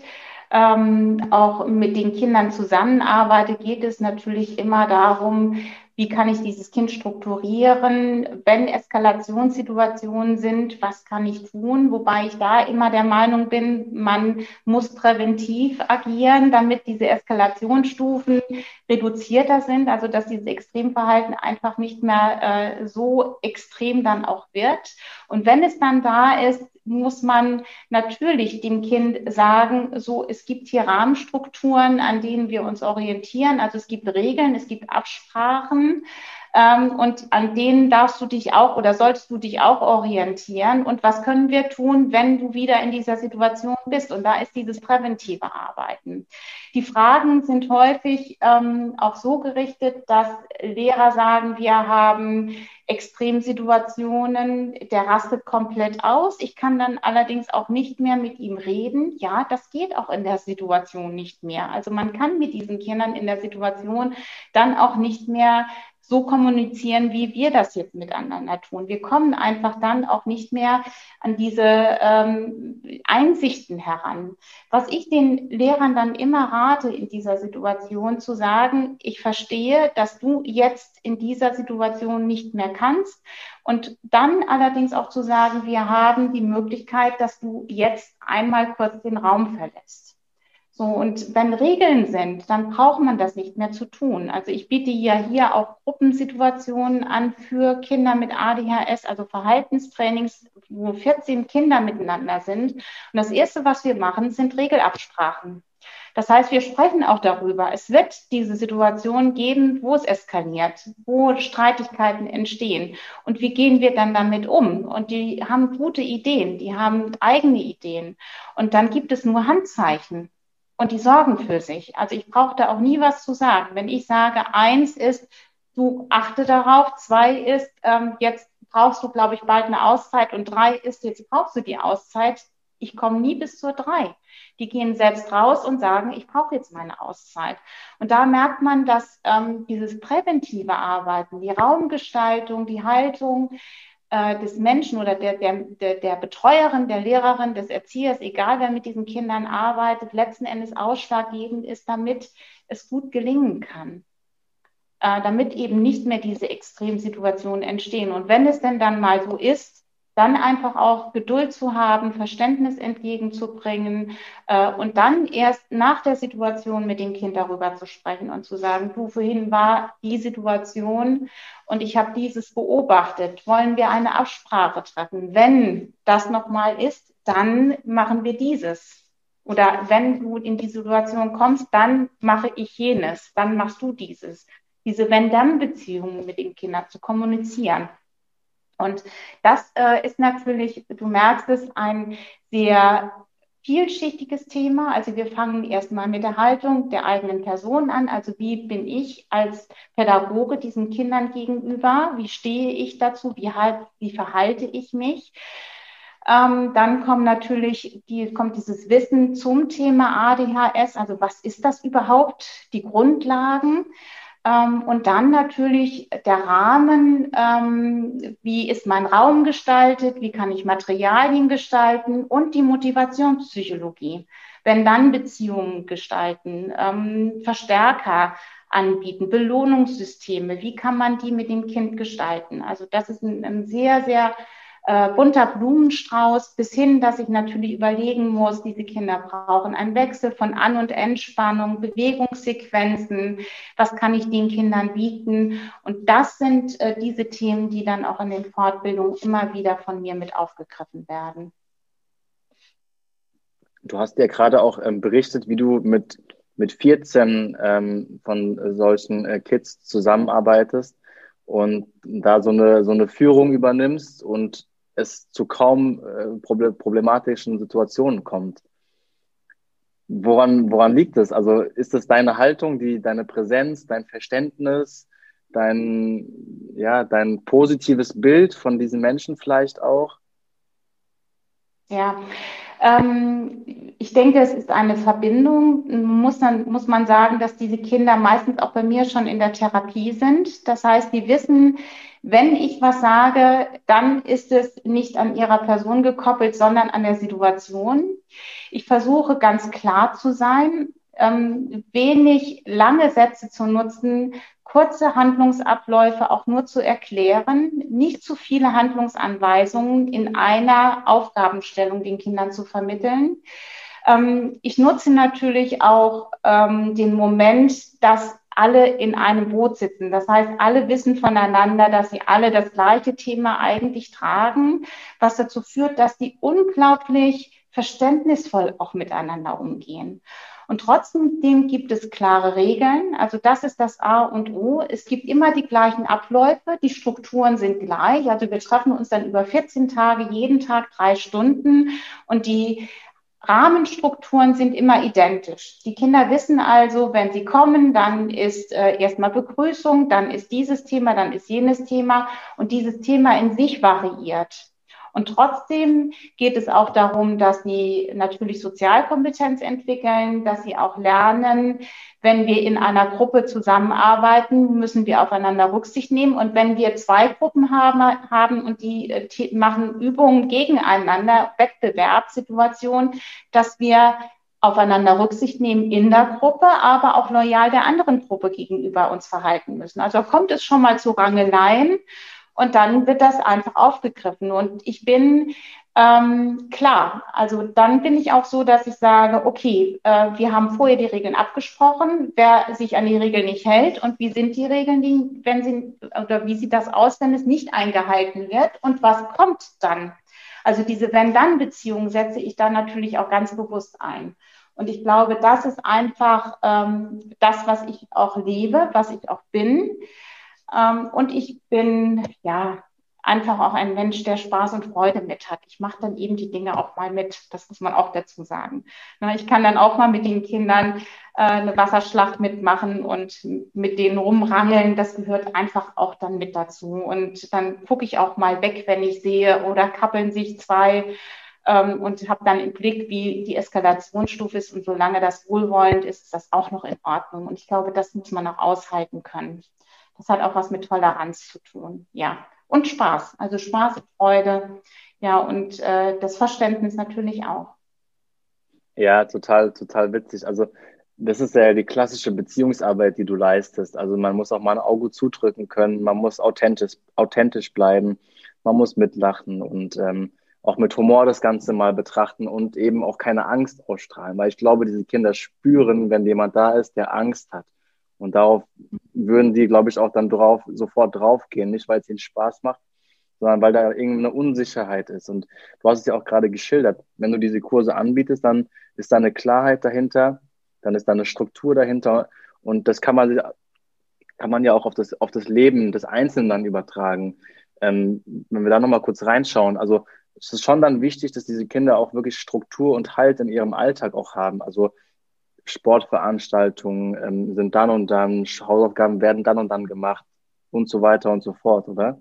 ähm, auch mit den Kindern zusammenarbeite, geht es natürlich immer darum, wie kann ich dieses Kind strukturieren, wenn Eskalationssituationen sind, was kann ich tun, wobei ich da immer der Meinung bin, man muss präventiv agieren, damit diese Eskalationsstufen reduzierter sind, also dass dieses Extremverhalten einfach nicht mehr äh, so extrem dann auch wird. Und wenn es dann da ist, muss man natürlich dem Kind sagen, so, es gibt hier Rahmenstrukturen, an denen wir uns orientieren. Also es gibt Regeln, es gibt Absprachen. Ähm, und an denen darfst du dich auch oder solltest du dich auch orientieren. Und was können wir tun, wenn du wieder in dieser Situation bist? Und da ist dieses präventive Arbeiten. Die Fragen sind häufig ähm, auch so gerichtet, dass Lehrer sagen, wir haben Extremsituationen, der rastet komplett aus. Ich kann dann allerdings auch nicht mehr mit ihm reden. Ja, das geht auch in der Situation nicht mehr. Also man kann mit diesen Kindern in der Situation dann auch nicht mehr so kommunizieren, wie wir das jetzt miteinander tun. Wir kommen einfach dann auch nicht mehr an diese ähm, Einsichten heran. Was ich den Lehrern dann immer rate in dieser Situation zu sagen, ich verstehe, dass du jetzt in dieser Situation nicht mehr kannst und dann allerdings auch zu sagen, wir haben die Möglichkeit, dass du jetzt einmal kurz den Raum verlässt. So, und wenn Regeln sind, dann braucht man das nicht mehr zu tun. Also ich biete ja hier auch Gruppensituationen an für Kinder mit ADHS, also Verhaltenstrainings, wo 14 Kinder miteinander sind. Und das Erste, was wir machen, sind Regelabsprachen. Das heißt, wir sprechen auch darüber. Es wird diese Situation geben, wo es eskaliert, wo Streitigkeiten entstehen. Und wie gehen wir dann damit um? Und die haben gute Ideen, die haben eigene Ideen. Und dann gibt es nur Handzeichen und die sorgen für sich. Also ich brauche da auch nie was zu sagen. Wenn ich sage, eins ist, du achte darauf, zwei ist, ähm, jetzt brauchst du, glaube ich, bald eine Auszeit und drei ist, jetzt brauchst du die Auszeit. Ich komme nie bis zur drei. Die gehen selbst raus und sagen, ich brauche jetzt meine Auszeit. Und da merkt man, dass ähm, dieses präventive Arbeiten, die Raumgestaltung, die Haltung, äh, des Menschen oder der, der, der, Betreuerin, der Lehrerin, des Erziehers, egal wer mit diesen Kindern arbeitet, letzten Endes ausschlaggebend ist, damit es gut gelingen kann. Äh, damit eben nicht mehr diese Extremsituationen entstehen. Und wenn es denn dann mal so ist, dann einfach auch Geduld zu haben, Verständnis entgegenzubringen äh, und dann erst nach der Situation mit dem Kind darüber zu sprechen und zu sagen, du, vorhin war die Situation und ich habe dieses beobachtet. Wollen wir eine Absprache treffen? Wenn das nochmal ist, dann machen wir dieses. Oder wenn du in die Situation kommst, dann mache ich jenes, dann machst du dieses. Diese Wenn-Dann-Beziehungen mit den Kindern zu kommunizieren. Und das äh, ist natürlich, du merkst es, ein sehr vielschichtiges Thema. Also wir fangen erstmal mit der Haltung der eigenen Person an. Also wie bin ich als Pädagoge diesen Kindern gegenüber? Wie stehe ich dazu? Wie, halt, wie verhalte ich mich? Ähm, dann kommt natürlich die, kommt dieses Wissen zum Thema ADHS. Also was ist das überhaupt? Die Grundlagen. Ähm, und dann natürlich der Rahmen, ähm, wie ist mein Raum gestaltet, wie kann ich Materialien gestalten und die Motivationspsychologie. Wenn dann Beziehungen gestalten, ähm, Verstärker anbieten, Belohnungssysteme, wie kann man die mit dem Kind gestalten? Also das ist ein, ein sehr, sehr äh, bunter Blumenstrauß bis hin, dass ich natürlich überlegen muss, diese Kinder brauchen einen Wechsel von An- und Entspannung, Bewegungssequenzen, was kann ich den Kindern bieten. Und das sind äh, diese Themen, die dann auch in den Fortbildungen immer wieder von mir mit aufgegriffen werden. Du hast ja gerade auch ähm, berichtet, wie du mit, mit 14 ähm, von solchen äh, Kids zusammenarbeitest und da so eine, so eine Führung übernimmst und es zu kaum äh, problematischen Situationen kommt. Woran, woran liegt es? Also ist es deine Haltung, die, deine Präsenz, dein Verständnis, dein, ja, dein positives Bild von diesen Menschen vielleicht auch? Ja, ähm, ich denke, es ist eine Verbindung. Muss, dann, muss man sagen, dass diese Kinder meistens auch bei mir schon in der Therapie sind. Das heißt, die wissen, wenn ich was sage, dann ist es nicht an ihrer Person gekoppelt, sondern an der Situation. Ich versuche ganz klar zu sein, ähm, wenig lange Sätze zu nutzen, kurze Handlungsabläufe auch nur zu erklären, nicht zu viele Handlungsanweisungen in einer Aufgabenstellung den Kindern zu vermitteln. Ähm, ich nutze natürlich auch ähm, den Moment, dass alle in einem Boot sitzen. Das heißt, alle wissen voneinander, dass sie alle das gleiche Thema eigentlich tragen, was dazu führt, dass die unglaublich verständnisvoll auch miteinander umgehen. Und trotzdem gibt es klare Regeln. Also das ist das A und O. Es gibt immer die gleichen Abläufe. Die Strukturen sind gleich. Also wir treffen uns dann über 14 Tage, jeden Tag drei Stunden. Und die Rahmenstrukturen sind immer identisch. Die Kinder wissen also, wenn sie kommen, dann ist äh, erstmal Begrüßung, dann ist dieses Thema, dann ist jenes Thema und dieses Thema in sich variiert. Und trotzdem geht es auch darum, dass sie natürlich Sozialkompetenz entwickeln, dass sie auch lernen, wenn wir in einer Gruppe zusammenarbeiten, müssen wir aufeinander Rücksicht nehmen. Und wenn wir zwei Gruppen haben, haben und die äh, machen Übungen gegeneinander, Wettbewerbssituationen, dass wir aufeinander Rücksicht nehmen in der Gruppe, aber auch loyal der anderen Gruppe gegenüber uns verhalten müssen. Also kommt es schon mal zu Rangeleien und dann wird das einfach aufgegriffen. Und ich bin ähm, klar, also dann bin ich auch so, dass ich sage, okay, äh, wir haben vorher die Regeln abgesprochen, wer sich an die Regeln nicht hält und wie sind die Regeln, die, wenn sie oder wie sieht das aus, wenn es nicht eingehalten wird und was kommt dann? Also diese Wenn-Dann-Beziehung setze ich dann natürlich auch ganz bewusst ein. Und ich glaube, das ist einfach ähm, das, was ich auch lebe, was ich auch bin. Ähm, und ich bin, ja, einfach auch ein Mensch, der Spaß und Freude mit hat. Ich mache dann eben die Dinge auch mal mit. Das muss man auch dazu sagen. Ich kann dann auch mal mit den Kindern äh, eine Wasserschlacht mitmachen und mit denen rumrangeln. Das gehört einfach auch dann mit dazu. Und dann gucke ich auch mal weg, wenn ich sehe, oder kappeln sich zwei ähm, und habe dann im Blick, wie die Eskalationsstufe ist. Und solange das wohlwollend ist, ist das auch noch in Ordnung. Und ich glaube, das muss man auch aushalten können. Das hat auch was mit Toleranz zu tun. Ja. Und Spaß. Also Spaß Freude. Ja, und äh, das Verständnis natürlich auch. Ja, total, total witzig. Also das ist ja die klassische Beziehungsarbeit, die du leistest. Also man muss auch mal ein Auge zudrücken können, man muss authentisch, authentisch bleiben, man muss mitlachen und ähm, auch mit Humor das Ganze mal betrachten und eben auch keine Angst ausstrahlen. Weil ich glaube, diese Kinder spüren, wenn jemand da ist, der Angst hat. Und darauf würden die, glaube ich, auch dann drauf, sofort draufgehen. Nicht, weil es ihnen Spaß macht, sondern weil da irgendeine Unsicherheit ist. Und du hast es ja auch gerade geschildert. Wenn du diese Kurse anbietest, dann ist da eine Klarheit dahinter, dann ist da eine Struktur dahinter. Und das kann man, kann man ja auch auf das, auf das Leben des Einzelnen dann übertragen. Ähm, wenn wir da nochmal kurz reinschauen, also es ist schon dann wichtig, dass diese Kinder auch wirklich Struktur und Halt in ihrem Alltag auch haben. Also Sportveranstaltungen ähm, sind dann und dann, Hausaufgaben werden dann und dann gemacht und so weiter und so fort, oder?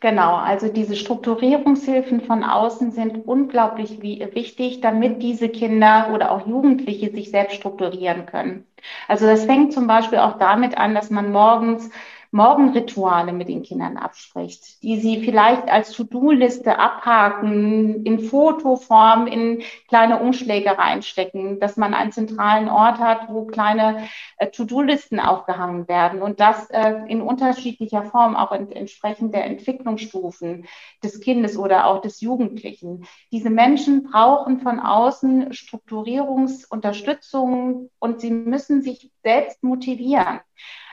Genau, also diese Strukturierungshilfen von außen sind unglaublich wichtig, damit diese Kinder oder auch Jugendliche sich selbst strukturieren können. Also das fängt zum Beispiel auch damit an, dass man morgens Morgenrituale mit den Kindern abspricht, die sie vielleicht als To-Do-Liste abhaken, in Fotoform, in kleine Umschläge reinstecken, dass man einen zentralen Ort hat, wo kleine äh, To-Do-Listen aufgehangen werden und das äh, in unterschiedlicher Form, auch in, entsprechend der Entwicklungsstufen des Kindes oder auch des Jugendlichen. Diese Menschen brauchen von außen Strukturierungsunterstützung und sie müssen sich selbst motivieren.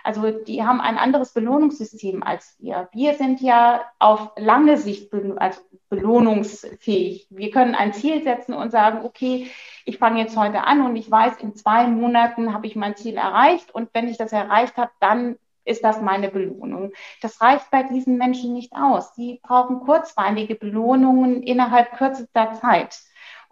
Also die haben ein anderes Belohnungssystem als wir. Wir sind ja auf lange Sicht also belohnungsfähig. Wir können ein Ziel setzen und sagen, okay, ich fange jetzt heute an und ich weiß, in zwei Monaten habe ich mein Ziel erreicht und wenn ich das erreicht habe, dann ist das meine Belohnung. Das reicht bei diesen Menschen nicht aus. Sie brauchen kurzweilige Belohnungen innerhalb kürzester Zeit.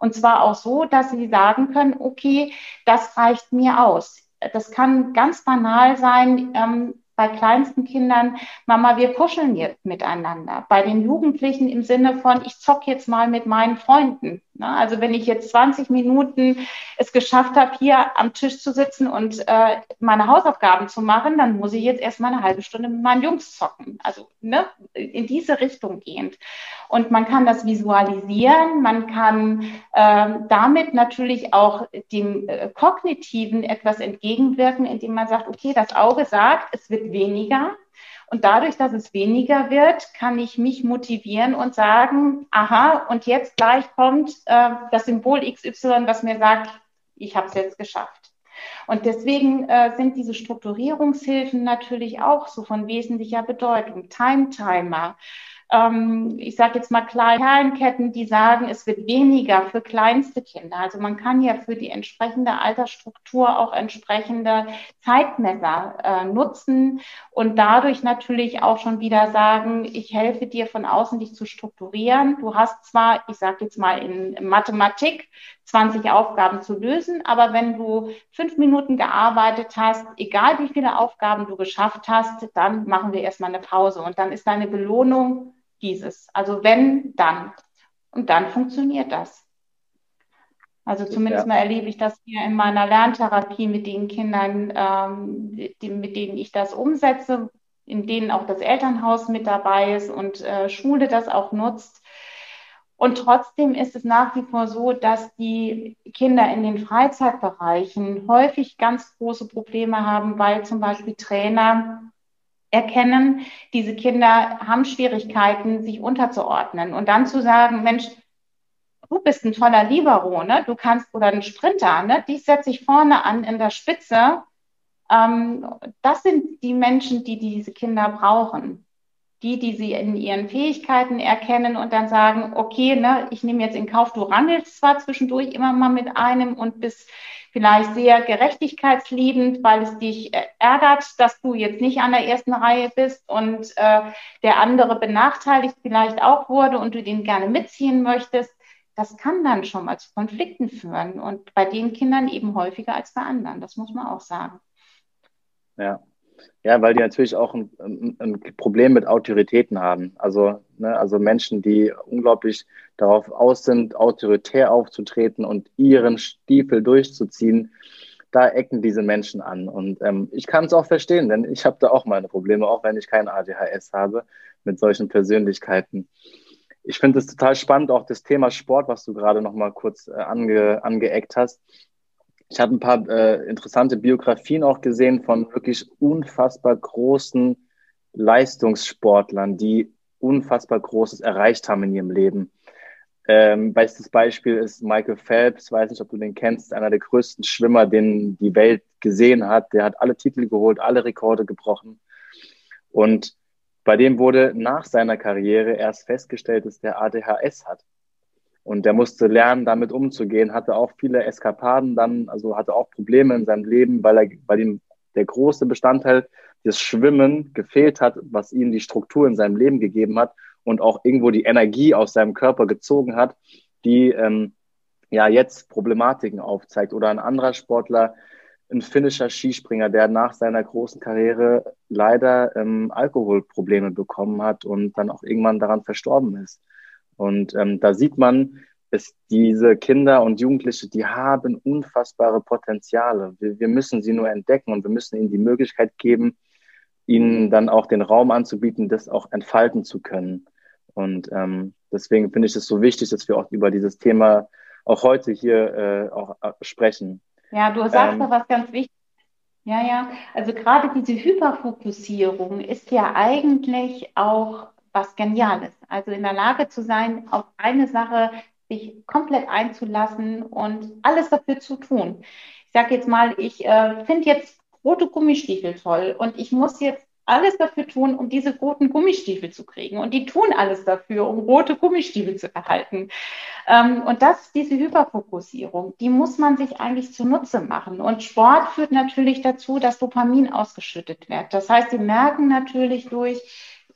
Und zwar auch so, dass sie sagen können, okay, das reicht mir aus das kann ganz banal sein. Ähm, bei kleinsten Kindern, Mama, wir kuscheln jetzt miteinander. Bei den Jugendlichen im Sinne von, ich zock jetzt mal mit meinen Freunden. Ne? Also wenn ich jetzt 20 Minuten es geschafft habe, hier am Tisch zu sitzen und äh, meine Hausaufgaben zu machen, dann muss ich jetzt erstmal eine halbe Stunde mit meinen Jungs zocken. Also ne, in diese Richtung gehend. Und man kann das visualisieren, man kann äh, damit natürlich auch dem äh, Kognitiven etwas entgegenwirken, indem man sagt, okay, das Auge sagt, es wird weniger. Und dadurch, dass es weniger wird, kann ich mich motivieren und sagen, aha, und jetzt gleich kommt äh, das Symbol XY, was mir sagt, ich habe es jetzt geschafft. Und deswegen äh, sind diese Strukturierungshilfen natürlich auch so von wesentlicher Bedeutung. Time Timer, ähm, ich sage jetzt mal Perlenketten, die sagen, es wird weniger für kleinste Kinder. Also man kann ja für die entsprechende Altersstruktur auch entsprechende Zeitmesser äh, nutzen und dadurch natürlich auch schon wieder sagen, ich helfe dir von außen, dich zu strukturieren. Du hast zwar, ich sage jetzt mal in Mathematik, 20 Aufgaben zu lösen, aber wenn du fünf Minuten gearbeitet hast, egal wie viele Aufgaben du geschafft hast, dann machen wir erstmal eine Pause und dann ist deine Belohnung dieses. Also wenn, dann. Und dann funktioniert das. Also zumindest ja. mal erlebe ich das hier in meiner Lerntherapie mit den Kindern, ähm, die, mit denen ich das umsetze, in denen auch das Elternhaus mit dabei ist und äh, Schule das auch nutzt. Und trotzdem ist es nach wie vor so, dass die Kinder in den Freizeitbereichen häufig ganz große Probleme haben, weil zum Beispiel Trainer erkennen, diese Kinder haben Schwierigkeiten, sich unterzuordnen. Und dann zu sagen, Mensch, du bist ein toller Libero, ne? du kannst, oder ein Sprinter, ne? dich setze ich vorne an in der Spitze. Ähm, das sind die Menschen, die diese Kinder brauchen. Die, die sie in ihren Fähigkeiten erkennen und dann sagen, okay, ne, ich nehme jetzt in Kauf, du rangelst zwar zwischendurch immer mal mit einem und bist vielleicht sehr gerechtigkeitsliebend, weil es dich äh, ärgert, dass du jetzt nicht an der ersten Reihe bist und äh, der andere benachteiligt vielleicht auch wurde und du den gerne mitziehen möchtest. Das kann dann schon mal zu Konflikten führen und bei den Kindern eben häufiger als bei anderen. Das muss man auch sagen. Ja, ja, weil die natürlich auch ein, ein Problem mit Autoritäten haben. Also, ne, also Menschen, die unglaublich darauf aus sind, autoritär aufzutreten und ihren Stiefel durchzuziehen, da ecken diese Menschen an. Und ähm, ich kann es auch verstehen, denn ich habe da auch meine Probleme, auch wenn ich kein ADHS habe mit solchen Persönlichkeiten. Ich finde es total spannend, auch das Thema Sport, was du gerade noch mal kurz äh, ange, angeeckt hast. Ich habe ein paar äh, interessante Biografien auch gesehen von wirklich unfassbar großen Leistungssportlern, die unfassbar Großes erreicht haben in ihrem Leben. Ähm, bestes Beispiel ist Michael Phelps, weiß nicht, ob du den kennst, einer der größten Schwimmer, den die Welt gesehen hat. Der hat alle Titel geholt, alle Rekorde gebrochen. Und bei dem wurde nach seiner Karriere erst festgestellt, dass der ADHS hat. Und der musste lernen, damit umzugehen, hatte auch viele Eskapaden dann, also hatte auch Probleme in seinem Leben, weil er, weil ihm der große Bestandteil des Schwimmen gefehlt hat, was ihm die Struktur in seinem Leben gegeben hat und auch irgendwo die Energie aus seinem Körper gezogen hat, die ähm, ja jetzt Problematiken aufzeigt. Oder ein anderer Sportler, ein finnischer Skispringer, der nach seiner großen Karriere leider ähm, Alkoholprobleme bekommen hat und dann auch irgendwann daran verstorben ist. Und ähm, da sieht man, dass diese Kinder und Jugendliche, die haben unfassbare Potenziale. Wir, wir müssen sie nur entdecken und wir müssen ihnen die Möglichkeit geben, ihnen dann auch den Raum anzubieten, das auch entfalten zu können. Und ähm, deswegen finde ich es so wichtig, dass wir auch über dieses Thema auch heute hier äh, auch äh, sprechen. Ja, du sagst ähm, da was ganz wichtig. Ja, ja. Also gerade diese Hyperfokussierung ist ja eigentlich auch was Geniales. Also in der Lage zu sein, auf eine Sache sich komplett einzulassen und alles dafür zu tun. Ich sage jetzt mal, ich äh, finde jetzt rote Gummistiefel toll und ich muss jetzt alles dafür tun, um diese roten Gummistiefel zu kriegen. Und die tun alles dafür, um rote Gummistiefel zu erhalten. Ähm, und das diese Hyperfokussierung. Die muss man sich eigentlich zunutze machen. Und Sport führt natürlich dazu, dass Dopamin ausgeschüttet wird. Das heißt, sie merken natürlich durch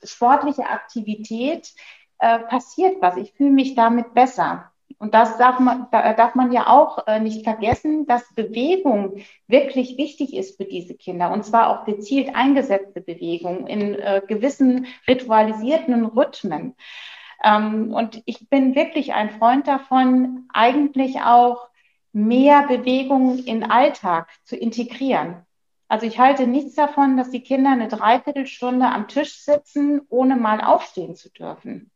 sportliche Aktivität äh, passiert was. Ich fühle mich damit besser. Und das darf man, da darf man ja auch äh, nicht vergessen, dass Bewegung wirklich wichtig ist für diese Kinder. Und zwar auch gezielt eingesetzte Bewegung in äh, gewissen ritualisierten Rhythmen. Ähm, und ich bin wirklich ein Freund davon, eigentlich auch mehr Bewegung in Alltag zu integrieren. Also ich halte nichts davon, dass die Kinder eine Dreiviertelstunde am Tisch sitzen, ohne mal aufstehen zu dürfen.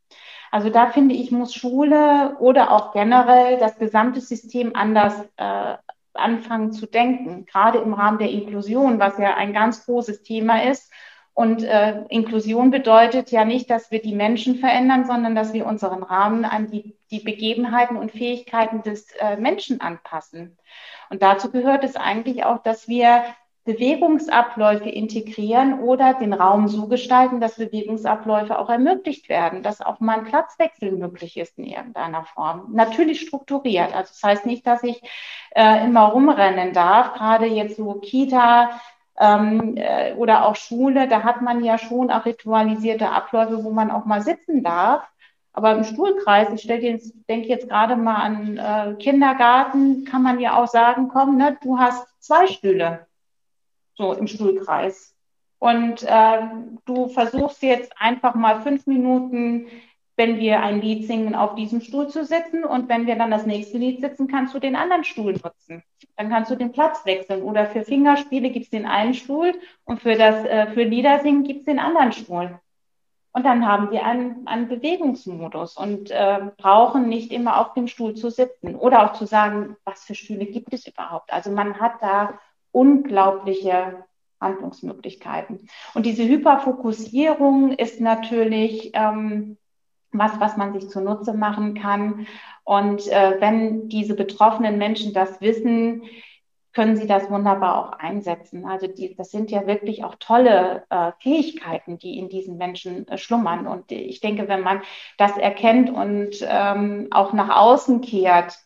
Also da finde ich, muss Schule oder auch generell das gesamte System anders äh, anfangen zu denken, gerade im Rahmen der Inklusion, was ja ein ganz großes Thema ist. Und äh, Inklusion bedeutet ja nicht, dass wir die Menschen verändern, sondern dass wir unseren Rahmen an die, die Begebenheiten und Fähigkeiten des äh, Menschen anpassen. Und dazu gehört es eigentlich auch, dass wir Bewegungsabläufe integrieren oder den Raum so gestalten, dass Bewegungsabläufe auch ermöglicht werden, dass auch mal ein Platzwechsel möglich ist in irgendeiner Form. Natürlich strukturiert. Also das heißt nicht, dass ich äh, immer rumrennen darf, gerade jetzt so Kita, ähm, äh, oder auch Schule, da hat man ja schon auch ritualisierte Abläufe, wo man auch mal sitzen darf. Aber im Stuhlkreis, ich jetzt, denke jetzt gerade mal an äh, Kindergarten, kann man ja auch sagen, komm, ne, du hast zwei Stühle so im Stuhlkreis. Und äh, du versuchst jetzt einfach mal fünf Minuten, wenn wir ein Lied singen, auf diesem Stuhl zu sitzen. Und wenn wir dann das nächste Lied sitzen, kannst du den anderen Stuhl nutzen. Dann kannst du den Platz wechseln. Oder für Fingerspiele gibt es den einen Stuhl und für das äh, für Liedersingen gibt es den anderen Stuhl. Und dann haben wir einen, einen Bewegungsmodus und äh, brauchen nicht immer auf dem Stuhl zu sitzen oder auch zu sagen, was für Stühle gibt es überhaupt. Also man hat da unglaubliche Handlungsmöglichkeiten. Und diese Hyperfokussierung ist natürlich ähm, was, was man sich zunutze machen kann. Und äh, wenn diese betroffenen Menschen das wissen, können sie das wunderbar auch einsetzen. Also die, das sind ja wirklich auch tolle äh, Fähigkeiten, die in diesen Menschen äh, schlummern. Und ich denke, wenn man das erkennt und ähm, auch nach außen kehrt,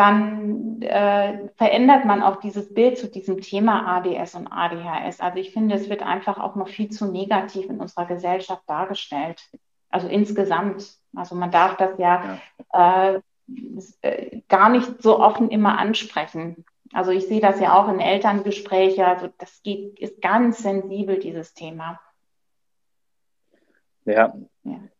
dann äh, verändert man auch dieses Bild zu diesem Thema ADS und ADHS. Also ich finde, es wird einfach auch noch viel zu negativ in unserer Gesellschaft dargestellt. Also insgesamt. Also man darf das ja, ja. Äh, äh gar nicht so offen immer ansprechen. Also ich sehe das ja auch in Elterngesprächen. Also das geht, ist ganz sensibel, dieses Thema. Ja,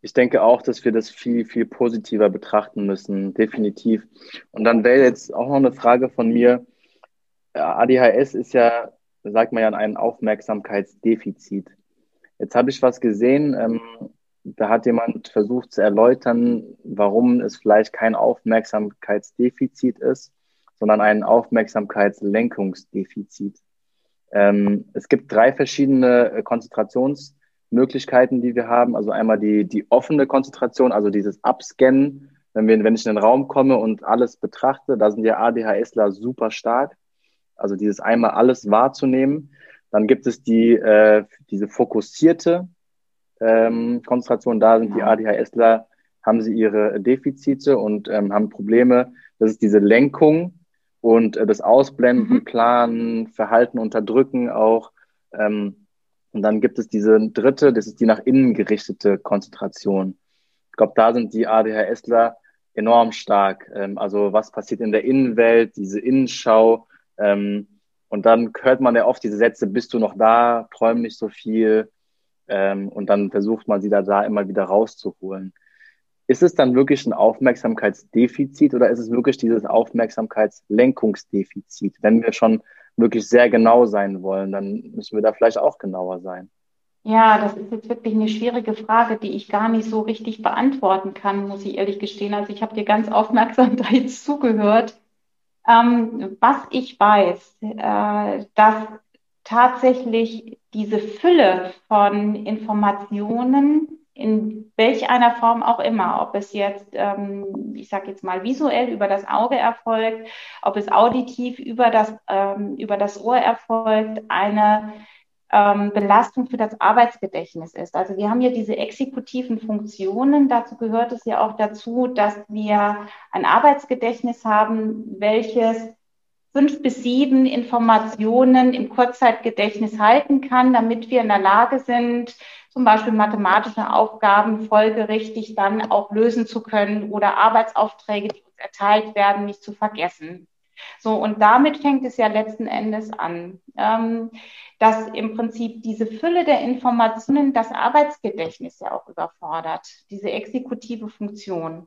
ich denke auch, dass wir das viel, viel positiver betrachten müssen, definitiv. Und dann wäre jetzt auch noch eine Frage von mir. ADHS ist ja, sagt man ja, ein Aufmerksamkeitsdefizit. Jetzt habe ich was gesehen, ähm, da hat jemand versucht zu erläutern, warum es vielleicht kein Aufmerksamkeitsdefizit ist, sondern ein Aufmerksamkeitslenkungsdefizit. Ähm, es gibt drei verschiedene äh, Konzentrations- Möglichkeiten, die wir haben. Also einmal die, die offene Konzentration, also dieses Abscannen. Wenn, wir, wenn ich in den Raum komme und alles betrachte, da sind ja ADHSler super stark. Also dieses einmal alles wahrzunehmen. Dann gibt es die, äh, diese fokussierte ähm, Konzentration. Da sind die ADHSler, haben sie ihre Defizite und ähm, haben Probleme. Das ist diese Lenkung und äh, das Ausblenden, mhm. Planen, Verhalten unterdrücken auch. Ähm, und dann gibt es diese dritte, das ist die nach innen gerichtete Konzentration. Ich glaube, da sind die ADHSler enorm stark. Ähm, also was passiert in der Innenwelt, diese Innenschau. Ähm, und dann hört man ja oft diese Sätze, bist du noch da, träum nicht so viel. Ähm, und dann versucht man sie da, da immer wieder rauszuholen. Ist es dann wirklich ein Aufmerksamkeitsdefizit oder ist es wirklich dieses Aufmerksamkeitslenkungsdefizit, wenn wir schon wirklich sehr genau sein wollen, dann müssen wir da vielleicht auch genauer sein. Ja, das ist jetzt wirklich eine schwierige Frage, die ich gar nicht so richtig beantworten kann, muss ich ehrlich gestehen. Also ich habe dir ganz aufmerksam da jetzt zugehört. Ähm, was ich weiß, äh, dass tatsächlich diese Fülle von Informationen in welch einer Form auch immer, ob es jetzt, ähm, ich sage jetzt mal, visuell über das Auge erfolgt, ob es auditiv über das, ähm, über das Ohr erfolgt, eine ähm, Belastung für das Arbeitsgedächtnis ist. Also wir haben ja diese exekutiven Funktionen. Dazu gehört es ja auch dazu, dass wir ein Arbeitsgedächtnis haben, welches fünf bis sieben Informationen im Kurzzeitgedächtnis halten kann, damit wir in der Lage sind, zum Beispiel mathematische Aufgaben folgerichtig dann auch lösen zu können oder Arbeitsaufträge, die uns erteilt werden, nicht zu vergessen. So, und damit fängt es ja letzten Endes an, ähm, dass im Prinzip diese Fülle der Informationen das Arbeitsgedächtnis ja auch überfordert, diese exekutive Funktion.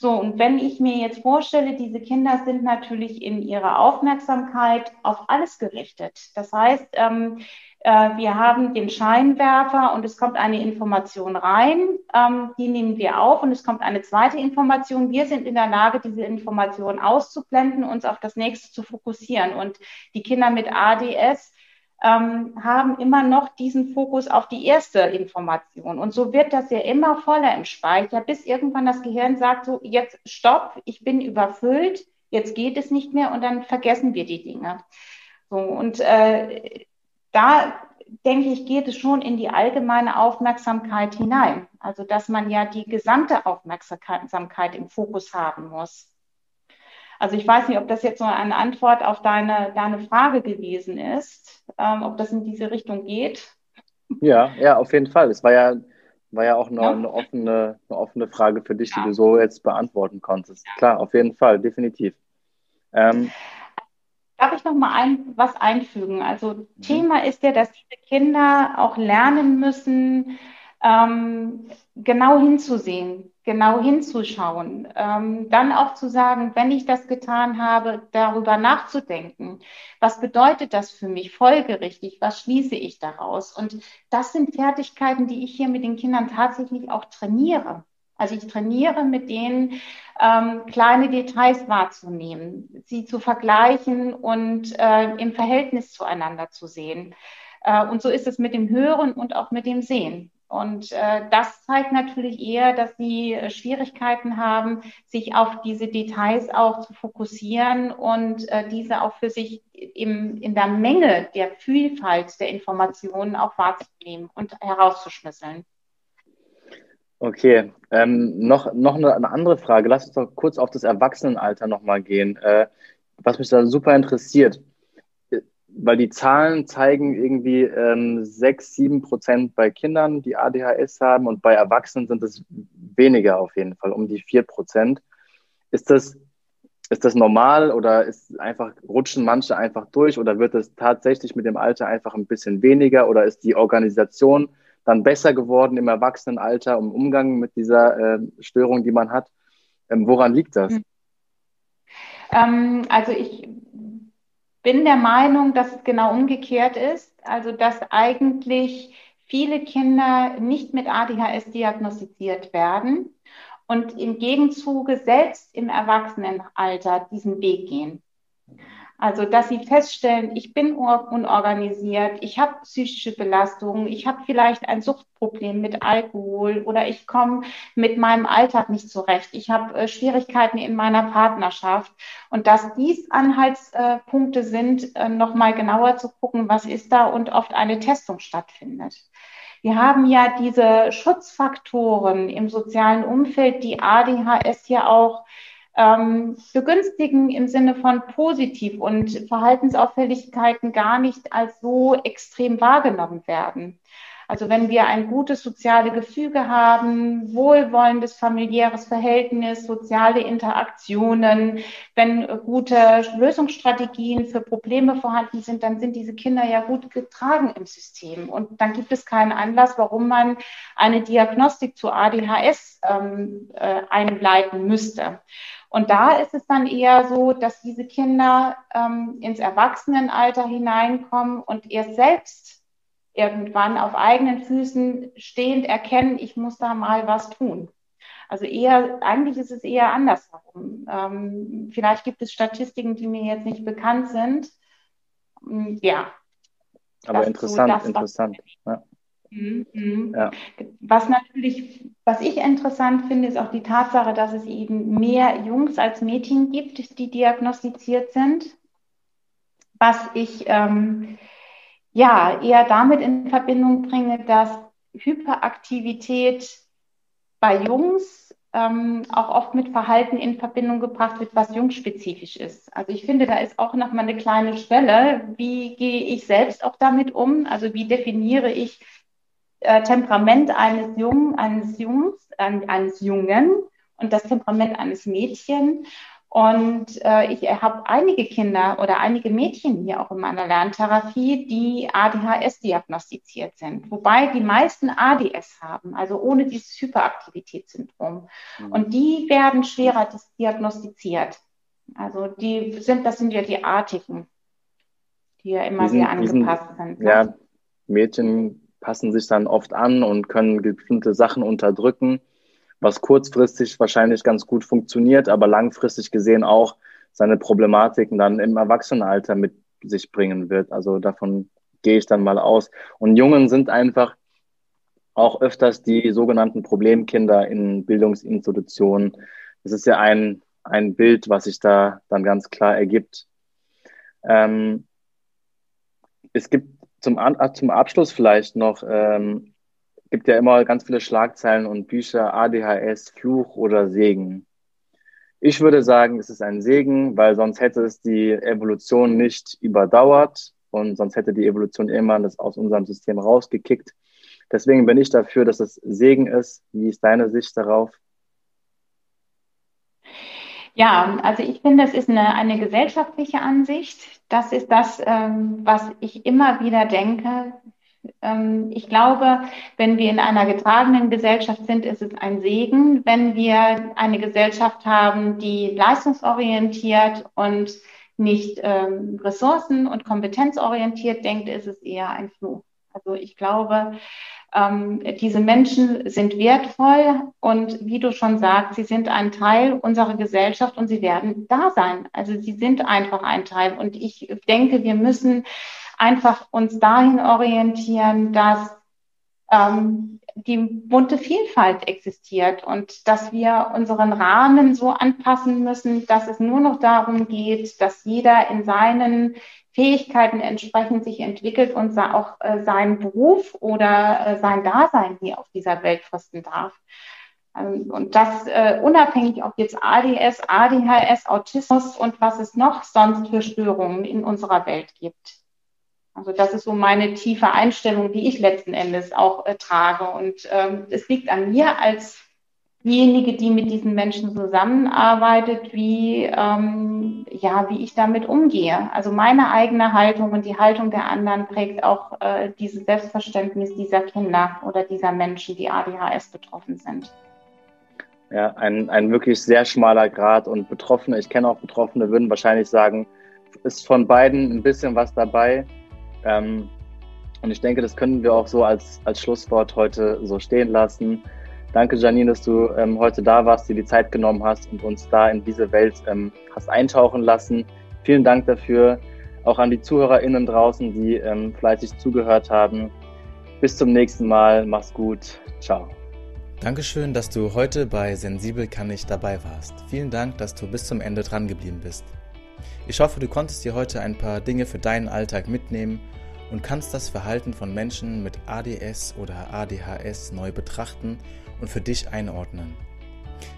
So, und wenn ich mir jetzt vorstelle, diese Kinder sind natürlich in ihrer Aufmerksamkeit auf alles gerichtet. Das heißt, ähm, äh, wir haben den Scheinwerfer und es kommt eine Information rein, ähm, die nehmen wir auf und es kommt eine zweite Information. Wir sind in der Lage, diese Information auszublenden, uns auf das nächste zu fokussieren. Und die Kinder mit ADS ähm, haben immer noch diesen Fokus auf die erste Information. Und so wird das ja immer voller im Speicher, bis irgendwann das Gehirn sagt, so jetzt stopp, ich bin überfüllt, jetzt geht es nicht mehr und dann vergessen wir die Dinge. So, und äh, da denke ich, geht es schon in die allgemeine Aufmerksamkeit hinein. Also, dass man ja die gesamte Aufmerksamkeit im Fokus haben muss. Also ich weiß nicht, ob das jetzt so eine Antwort auf deine, deine Frage gewesen ist, ähm, ob das in diese Richtung geht. Ja, ja, auf jeden Fall. Es war ja, war ja auch noch ja. eine, offene, eine offene Frage für dich, ja. die du so jetzt beantworten konntest. Ja. Klar, auf jeden Fall, definitiv. Ähm, Darf ich noch mal ein, was einfügen? Also mhm. Thema ist ja, dass diese Kinder auch lernen müssen, ähm, genau hinzusehen, genau hinzuschauen, ähm, dann auch zu sagen, wenn ich das getan habe, darüber nachzudenken, was bedeutet das für mich folgerichtig, was schließe ich daraus? Und das sind Fertigkeiten, die ich hier mit den Kindern tatsächlich auch trainiere. Also ich trainiere mit denen, ähm, kleine Details wahrzunehmen, sie zu vergleichen und äh, im Verhältnis zueinander zu sehen. Äh, und so ist es mit dem Hören und auch mit dem Sehen. Und äh, das zeigt natürlich eher, dass sie äh, Schwierigkeiten haben, sich auf diese Details auch zu fokussieren und äh, diese auch für sich im, in der Menge der Vielfalt der Informationen auch wahrzunehmen und herauszuschlüsseln. Okay, ähm, noch, noch eine, eine, andere Frage. Lass uns doch kurz auf das Erwachsenenalter nochmal gehen, äh, was mich da super interessiert weil die Zahlen zeigen irgendwie ähm, 6, 7 Prozent bei Kindern, die ADHS haben und bei Erwachsenen sind es weniger auf jeden Fall, um die 4 Prozent. Ist das, ist das normal oder ist einfach, rutschen manche einfach durch oder wird es tatsächlich mit dem Alter einfach ein bisschen weniger oder ist die Organisation dann besser geworden im Erwachsenenalter im Umgang mit dieser äh, Störung, die man hat? Ähm, woran liegt das? Hm. Ähm, also ich bin der Meinung, dass es genau umgekehrt ist. Also, dass eigentlich viele Kinder nicht mit ADHS diagnostiziert werden und im Gegenzuge selbst im Erwachsenenalter diesen Weg gehen. Also, dass sie feststellen, ich bin unorganisiert, ich habe psychische Belastungen, ich habe vielleicht ein Suchtproblem mit Alkohol oder ich komme mit meinem Alltag nicht zurecht, ich habe äh, Schwierigkeiten in meiner Partnerschaft und dass dies Anhaltspunkte sind, äh, nochmal genauer zu gucken, was ist da und oft eine Testung stattfindet. Wir haben ja diese Schutzfaktoren im sozialen Umfeld, die ADHS ja auch ähm, begünstigen im Sinne von positiv und Verhaltensauffälligkeiten gar nicht als so extrem wahrgenommen werden. Also wenn wir ein gutes soziale Gefüge haben, wohlwollendes familiäres Verhältnis, soziale Interaktionen, wenn gute Lösungsstrategien für Probleme vorhanden sind, dann sind diese Kinder ja gut getragen im System. Und dann gibt es keinen Anlass, warum man eine Diagnostik zu ADHS ähm, äh, einleiten müsste. Und da ist es dann eher so, dass diese Kinder ähm, ins Erwachsenenalter hineinkommen und erst selbst irgendwann auf eigenen Füßen stehend erkennen, ich muss da mal was tun. Also eher, eigentlich ist es eher andersherum. Ähm, vielleicht gibt es Statistiken, die mir jetzt nicht bekannt sind. Hm, ja. Aber interessant, so das, interessant. Ja. Mhm. Ja. Was natürlich, was ich interessant finde, ist auch die Tatsache, dass es eben mehr Jungs als Mädchen gibt, die diagnostiziert sind. Was ich ähm, ja eher damit in Verbindung bringe, dass Hyperaktivität bei Jungs ähm, auch oft mit Verhalten in Verbindung gebracht wird, was jungspezifisch ist. Also ich finde, da ist auch noch mal eine kleine Schwelle. Wie gehe ich selbst auch damit um? Also wie definiere ich äh, Temperament eines Jungen, eines Jungs, äh, eines Jungen und das Temperament eines Mädchens. Und äh, ich habe einige Kinder oder einige Mädchen hier auch in meiner Lerntherapie, die ADHS diagnostiziert sind, wobei die meisten ADS haben, also ohne dieses Hyperaktivitätssyndrom. Mhm. Und die werden schwerer diagnostiziert. Also die sind, das sind ja die Artigen, die ja immer diesen, sehr angepasst diesen, sind. Ne? Ja, Mädchen passen sich dann oft an und können bestimmte Sachen unterdrücken was kurzfristig wahrscheinlich ganz gut funktioniert, aber langfristig gesehen auch seine Problematiken dann im Erwachsenenalter mit sich bringen wird. Also davon gehe ich dann mal aus. Und Jungen sind einfach auch öfters die sogenannten Problemkinder in Bildungsinstitutionen. Das ist ja ein, ein Bild, was sich da dann ganz klar ergibt. Ähm, es gibt zum, zum Abschluss vielleicht noch ähm, gibt ja immer ganz viele Schlagzeilen und Bücher, ADHS, Fluch oder Segen. Ich würde sagen, es ist ein Segen, weil sonst hätte es die Evolution nicht überdauert und sonst hätte die Evolution immer das aus unserem System rausgekickt. Deswegen bin ich dafür, dass es Segen ist. Wie ist deine Sicht darauf? Ja, also ich finde, es ist eine, eine gesellschaftliche Ansicht. Das ist das, ähm, was ich immer wieder denke. Ähm, ich glaube, wenn wir in einer getragenen Gesellschaft sind, ist es ein Segen. Wenn wir eine Gesellschaft haben, die leistungsorientiert und nicht ähm, ressourcen- und kompetenzorientiert denkt, ist es eher ein Fluch. Also ich glaube, ähm, diese Menschen sind wertvoll und wie du schon sagst, sie sind ein Teil unserer Gesellschaft und sie werden da sein. Also sie sind einfach ein Teil. Und ich denke, wir müssen einfach uns dahin orientieren, dass ähm, die bunte Vielfalt existiert und dass wir unseren Rahmen so anpassen müssen, dass es nur noch darum geht, dass jeder in seinen Fähigkeiten entsprechend sich entwickelt und auch äh, seinen Beruf oder äh, sein Dasein hier auf dieser Welt fristen darf. Ähm, und das äh, unabhängig, ob jetzt ADS, ADHS, Autismus und was es noch sonst für Störungen in unserer Welt gibt. Also das ist so meine tiefe Einstellung, die ich letzten Endes auch äh, trage. Und ähm, es liegt an mir als diejenige, die mit diesen Menschen zusammenarbeitet, wie, ähm, ja, wie ich damit umgehe. Also meine eigene Haltung und die Haltung der anderen prägt auch äh, dieses Selbstverständnis dieser Kinder oder dieser Menschen, die ADHS betroffen sind. Ja, ein, ein wirklich sehr schmaler Grad und Betroffene, ich kenne auch Betroffene, würden wahrscheinlich sagen, ist von beiden ein bisschen was dabei. Ähm, und ich denke, das können wir auch so als, als Schlusswort heute so stehen lassen. Danke, Janine, dass du ähm, heute da warst, dir die Zeit genommen hast und uns da in diese Welt ähm, hast eintauchen lassen. Vielen Dank dafür. Auch an die ZuhörerInnen draußen, die ähm, fleißig zugehört haben. Bis zum nächsten Mal. Mach's gut. Ciao. Dankeschön, dass du heute bei Sensibel kann ich dabei warst. Vielen Dank, dass du bis zum Ende dran geblieben bist. Ich hoffe, du konntest dir heute ein paar Dinge für deinen Alltag mitnehmen und kannst das Verhalten von Menschen mit ADS oder ADHS neu betrachten und für dich einordnen.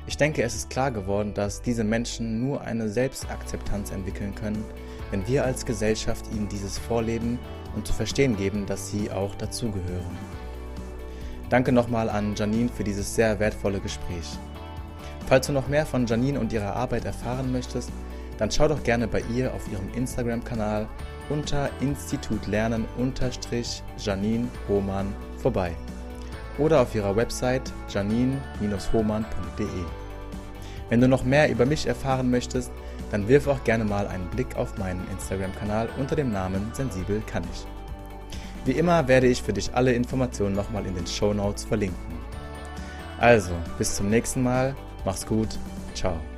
Ich denke, es ist klar geworden, dass diese Menschen nur eine Selbstakzeptanz entwickeln können, wenn wir als Gesellschaft ihnen dieses vorleben und zu verstehen geben, dass sie auch dazugehören. Danke nochmal an Janine für dieses sehr wertvolle Gespräch. Falls du noch mehr von Janine und ihrer Arbeit erfahren möchtest, dann schau doch gerne bei ihr auf ihrem Instagram-Kanal unter Institut Lernen-Janine Hohmann vorbei oder auf ihrer Website janine-hohmann.de. Wenn du noch mehr über mich erfahren möchtest, dann wirf auch gerne mal einen Blick auf meinen Instagram-Kanal unter dem Namen Sensibel kann ich. Wie immer werde ich für dich alle Informationen nochmal in den Show Notes verlinken. Also, bis zum nächsten Mal, mach's gut, ciao.